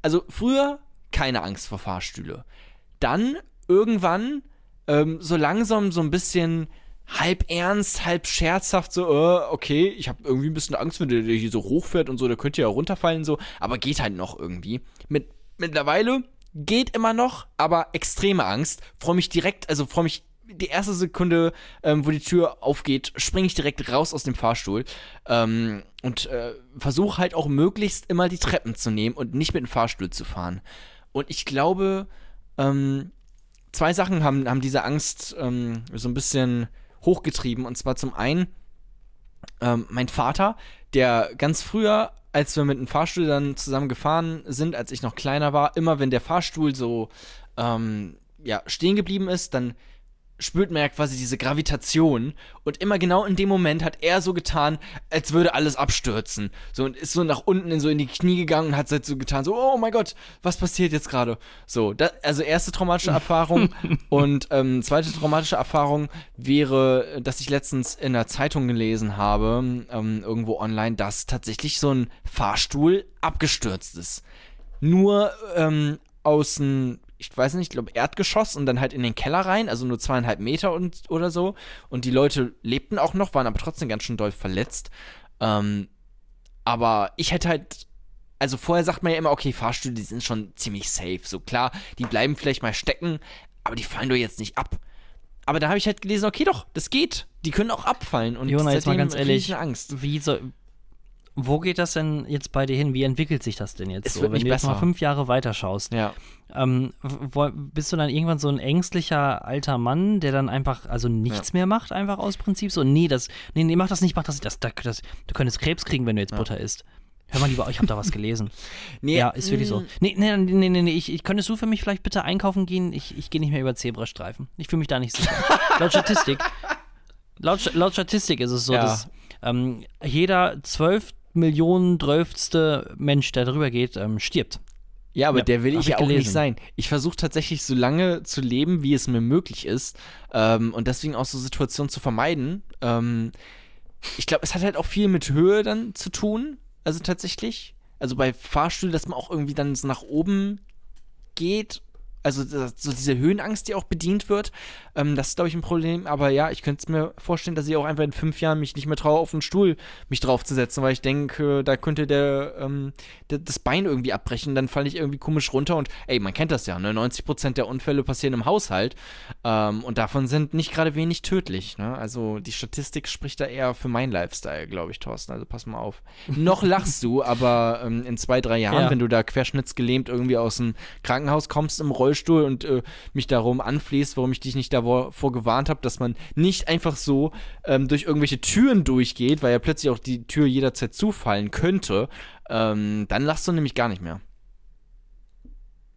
also früher keine Angst vor Fahrstühle. Dann irgendwann ähm, so langsam so ein bisschen halb ernst, halb scherzhaft, so, äh, okay, ich habe irgendwie ein bisschen Angst, wenn der hier so hochfährt und so, der könnte ja runterfallen, so, aber geht halt noch irgendwie. Mit, mittlerweile geht immer noch, aber extreme Angst. Freue mich direkt, also freue mich die erste Sekunde, ähm, wo die Tür aufgeht, springe ich direkt raus aus dem Fahrstuhl ähm, und äh, versuche halt auch möglichst immer die Treppen zu nehmen und nicht mit dem Fahrstuhl zu fahren. Und ich glaube, ähm, zwei Sachen haben, haben diese Angst ähm, so ein bisschen hochgetrieben. Und zwar zum einen ähm, mein Vater, der ganz früher, als wir mit dem Fahrstuhl dann zusammen gefahren sind, als ich noch kleiner war, immer wenn der Fahrstuhl so ähm, ja, stehen geblieben ist, dann spürt man ja quasi diese Gravitation und immer genau in dem Moment hat er so getan, als würde alles abstürzen. So und ist so nach unten in so in die Knie gegangen und hat halt so getan, so, oh mein Gott, was passiert jetzt gerade? So, da, also erste traumatische Erfahrung und ähm, zweite traumatische Erfahrung wäre, dass ich letztens in der Zeitung gelesen habe, ähm, irgendwo online, dass tatsächlich so ein Fahrstuhl abgestürzt ist. Nur ähm, aus dem ich weiß nicht, ich glaube Erdgeschoss und dann halt in den Keller rein, also nur zweieinhalb Meter und, oder so. Und die Leute lebten auch noch, waren aber trotzdem ganz schön doll verletzt. Ähm, aber ich hätte halt, also vorher sagt man ja immer, okay, Fahrstühle, die sind schon ziemlich safe. So klar, die bleiben vielleicht mal stecken, aber die fallen doch jetzt nicht ab. Aber da habe ich halt gelesen, okay, doch, das geht. Die können auch abfallen. Und Jona, jetzt mal ganz ehrlich, Angst. Wie soll, wo geht das denn jetzt bei dir hin? Wie entwickelt sich das denn jetzt es so? Wenn du jetzt mal fünf Jahre weiterschaust, ja. Ähm, wo, bist du dann irgendwann so ein ängstlicher alter Mann, der dann einfach also nichts ja. mehr macht, einfach aus Prinzip? So, nee, das, nee, nee, mach das nicht, mach das nicht. Das, das, das, du könntest Krebs kriegen, wenn du jetzt ja. Butter isst. Hör mal lieber, ich habe da was gelesen. nee, ja, ist wirklich so. Nee, nee, nee, nee, nee. Ich, ich, könntest du für mich vielleicht bitte einkaufen gehen? Ich, ich gehe nicht mehr über Zebrastreifen. Ich fühle mich da nicht sicher. laut Statistik. Laut, laut Statistik ist es so, ja. dass ähm, jeder 12, Millionendrölfste Mensch, der drüber geht, ähm, stirbt. Ja, aber ja, der will ich ja auch gelesen. nicht sein. Ich versuche tatsächlich so lange zu leben, wie es mir möglich ist ähm, und deswegen auch so Situationen zu vermeiden. Ähm, ich glaube, es hat halt auch viel mit Höhe dann zu tun, also tatsächlich. Also bei Fahrstühlen, dass man auch irgendwie dann so nach oben geht also das- so diese Höhenangst, die auch bedient wird, ähm, das ist, glaube ich, ein Problem. Aber ja, ich könnte es mir vorstellen, dass ich auch einfach in fünf Jahren mich nicht mehr traue, auf einen Stuhl mich draufzusetzen, weil ich denke, da könnte der, ähm, der das Bein irgendwie abbrechen, dann falle ich irgendwie komisch runter und ey, man kennt das ja, ne? 90% der Unfälle passieren im Haushalt ähm, und davon sind nicht gerade wenig tödlich, ne? Also die Statistik spricht da eher für meinen Lifestyle, glaube ich, Thorsten, also pass mal auf. Noch lachst du, aber ähm, in zwei, drei Jahren, Ja. wenn du da querschnittsgelähmt irgendwie aus dem Krankenhaus kommst im Rollstuhl und äh, mich darum anflehst, warum ich dich nicht davor gewarnt habe, dass man nicht einfach so ähm, durch irgendwelche Türen durchgeht, weil ja plötzlich auch die Tür jederzeit zufallen könnte, ähm, dann lachst du nämlich gar nicht mehr.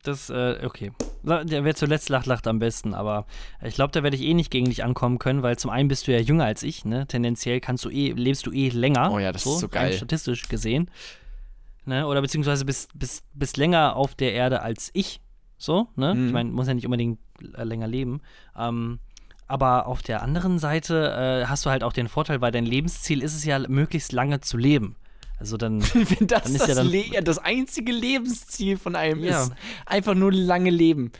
Das, äh, okay. Wer zuletzt lacht, lacht am besten, aber ich glaube, da werde ich eh nicht gegen dich ankommen können, weil zum einen bist du ja jünger als ich, ne? Tendenziell kannst du eh, lebst du eh länger. Oh ja, das ist so geil. Statistisch gesehen. Ne? Oder beziehungsweise bist, bist, bist länger auf der Erde als ich. So, ne? Mhm. Ich meine, muss ja nicht unbedingt äh, länger leben. Ähm, aber auf der anderen Seite äh, hast du halt auch den Vorteil, weil dein Lebensziel ist es ja, möglichst lange zu leben. Also dann. Wenn das Dann ist das, ja dann- Le das einzige Lebensziel von einem Ja. ist, einfach nur lange leben.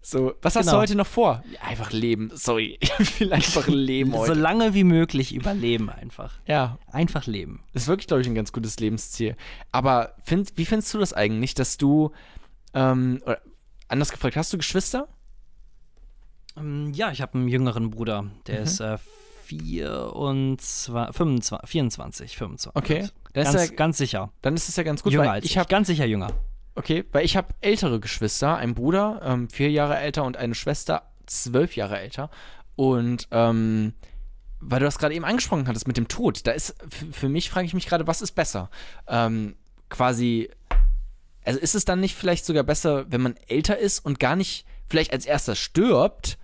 So, was hast du Genau. heute noch vor? Einfach leben. Sorry, ich will einfach leben so heute. lange wie möglich überleben einfach. Ja, Einfach leben. ist wirklich, glaube ich, ein ganz gutes Lebensziel. Aber find, wie findest du das eigentlich, dass du, ähm, oder anders gefragt, hast du Geschwister? Ähm, ja, ich habe einen jüngeren Bruder, der Mhm. ist äh, 24, 25, 24, 25. Okay. Dann ist, Ganz, ja, ganz sicher. dann ist es ja ganz gut, jünger als ich ich. habe Ganz sicher jünger. Okay, weil ich habe ältere Geschwister, einen Bruder, ähm, vier Jahre älter und eine Schwester, zwölf Jahre älter. Und ähm, weil du das gerade eben angesprochen hattest mit dem Tod, da ist für mich frage ich mich gerade, was ist besser? Ähm, quasi, also ist es dann nicht vielleicht sogar besser, wenn man älter ist und gar nicht vielleicht als erster stirbt,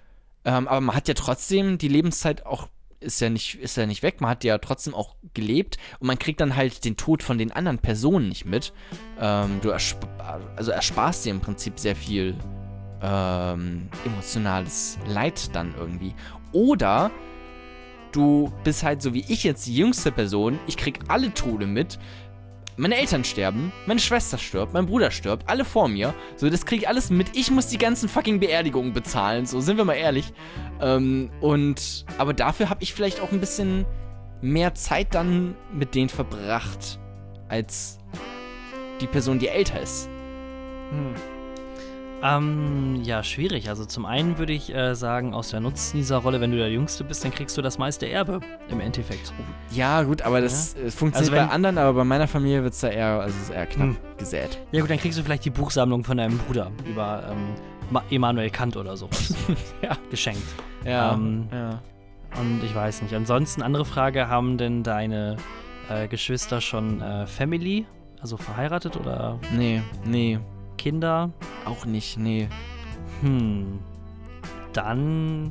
ähm, aber man hat ja trotzdem die Lebenszeit auch ist ja nicht, ist ja nicht weg. Man hat ja trotzdem auch gelebt und man kriegt dann halt den Tod von den anderen Personen nicht mit. Ähm, du ersp also ersparst dir im Prinzip sehr viel ähm, emotionales Leid dann irgendwie. Oder du bist halt so wie ich jetzt die jüngste Person, ich krieg alle Tode mit. Meine Eltern sterben, meine Schwester stirbt, mein Bruder stirbt, alle vor mir. So, das krieg ich alles mit. Ich muss die ganzen fucking Beerdigungen bezahlen, so sind wir mal ehrlich. Ähm, und aber dafür habe ich vielleicht auch ein bisschen mehr Zeit dann mit denen verbracht, als die Person, die älter ist. Ähm, ja, schwierig. Also zum einen würde ich äh, sagen, aus der Nutznießerrolle, wenn du der Jüngste bist, dann kriegst du das meiste Erbe im Endeffekt. Ja, gut, aber das äh, funktioniert Also wenn- bei anderen, aber bei meiner Familie wird es da eher, also ist eher knapp Hm. gesät. Ja gut, dann kriegst du vielleicht die Buchsammlung von deinem Bruder über ähm, Ma- Immanuel Kant oder sowas Ja. geschenkt. Ja, Ähm, ja. Und ich weiß nicht. Ansonsten, andere Frage, haben denn deine äh, Geschwister schon äh, Family? Also verheiratet oder Nee, nee, Kinder? auch nicht, nee. Hm. Dann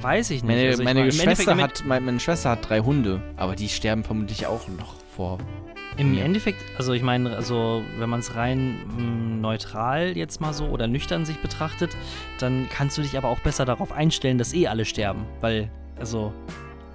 weiß ich nicht. Meine, Also ich meine, mein, im Schwester hat, meine, meine Schwester hat drei Hunde, aber die sterben vermutlich auch noch vor. Im mir. Endeffekt, also ich meine, also wenn man es rein mh, neutral jetzt mal so oder nüchtern sich betrachtet, dann kannst du dich aber auch besser darauf einstellen, dass eh alle sterben. Weil, also,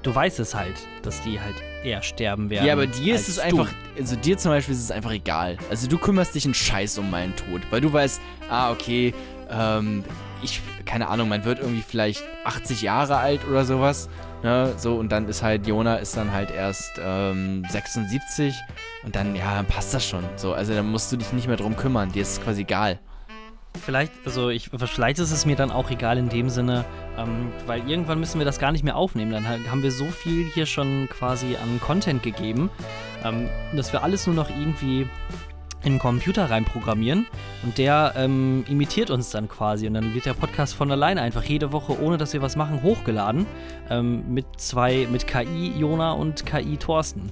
du weißt es halt, dass die halt eher sterben werden. Ja, aber dir ist es du. einfach, also dir zum Beispiel ist es einfach egal. Also du kümmerst dich einen Scheiß um meinen Tod, weil du weißt, ah, okay, ähm, ich, keine Ahnung, man wird irgendwie vielleicht 80 Jahre alt oder sowas, ne, so, und dann ist halt, Jona ist dann halt erst ähm, 76 und dann, ja, dann passt das schon, so, also dann musst du dich nicht mehr drum kümmern, dir ist es quasi egal. Vielleicht, also ich, vielleicht ist es mir dann auch egal in dem Sinne, ähm, weil irgendwann müssen wir das gar nicht mehr aufnehmen. Dann ha- haben wir so viel hier schon quasi an Content gegeben, ähm, dass wir alles nur noch irgendwie in den Computer reinprogrammieren und der ähm, imitiert uns dann quasi und dann wird der Podcast von alleine einfach jede Woche, ohne dass wir was machen, hochgeladen ähm, mit zwei, mit KI Jona und KI Thorsten.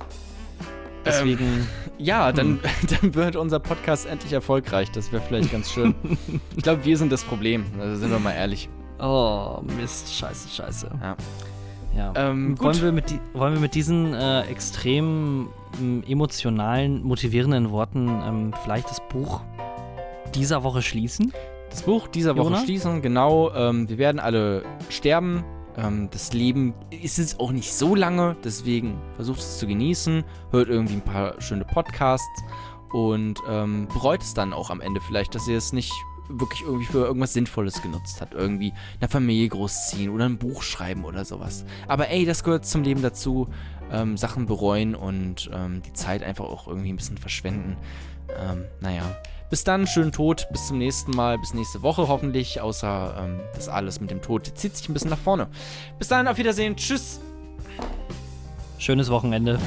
Deswegen, Ja, dann, dann wird unser Podcast endlich erfolgreich, das wäre vielleicht ganz schön. ich glaube, wir sind das Problem, also sind wir mal ehrlich. oh Mist, scheiße, scheiße. Ja. Ja. Ähm, wollen, wir mit die, wollen wir mit diesen äh, extrem ähm, emotionalen, motivierenden Worten ähm, vielleicht das Buch dieser Woche schließen? Das Buch dieser Woche Jona? schließen, genau. Ähm, wir werden alle sterben. Ähm, das Leben ist jetzt auch nicht so lange, deswegen versucht es zu genießen, hört irgendwie ein paar schöne Podcasts und ähm, bereut es dann auch am Ende vielleicht, dass ihr es nicht wirklich irgendwie für irgendwas Sinnvolles genutzt habt. Irgendwie eine Familie großziehen oder ein Buch schreiben oder sowas. Aber ey, das gehört zum Leben dazu. Ähm, Sachen bereuen und ähm, die Zeit einfach auch irgendwie ein bisschen verschwenden. Ähm, naja. Bis dann, schönen Tod, bis zum nächsten Mal, bis nächste Woche hoffentlich, außer ähm, das alles mit dem Tod zieht sich ein bisschen nach vorne. Bis dann, auf Wiedersehen, tschüss. Schönes Wochenende.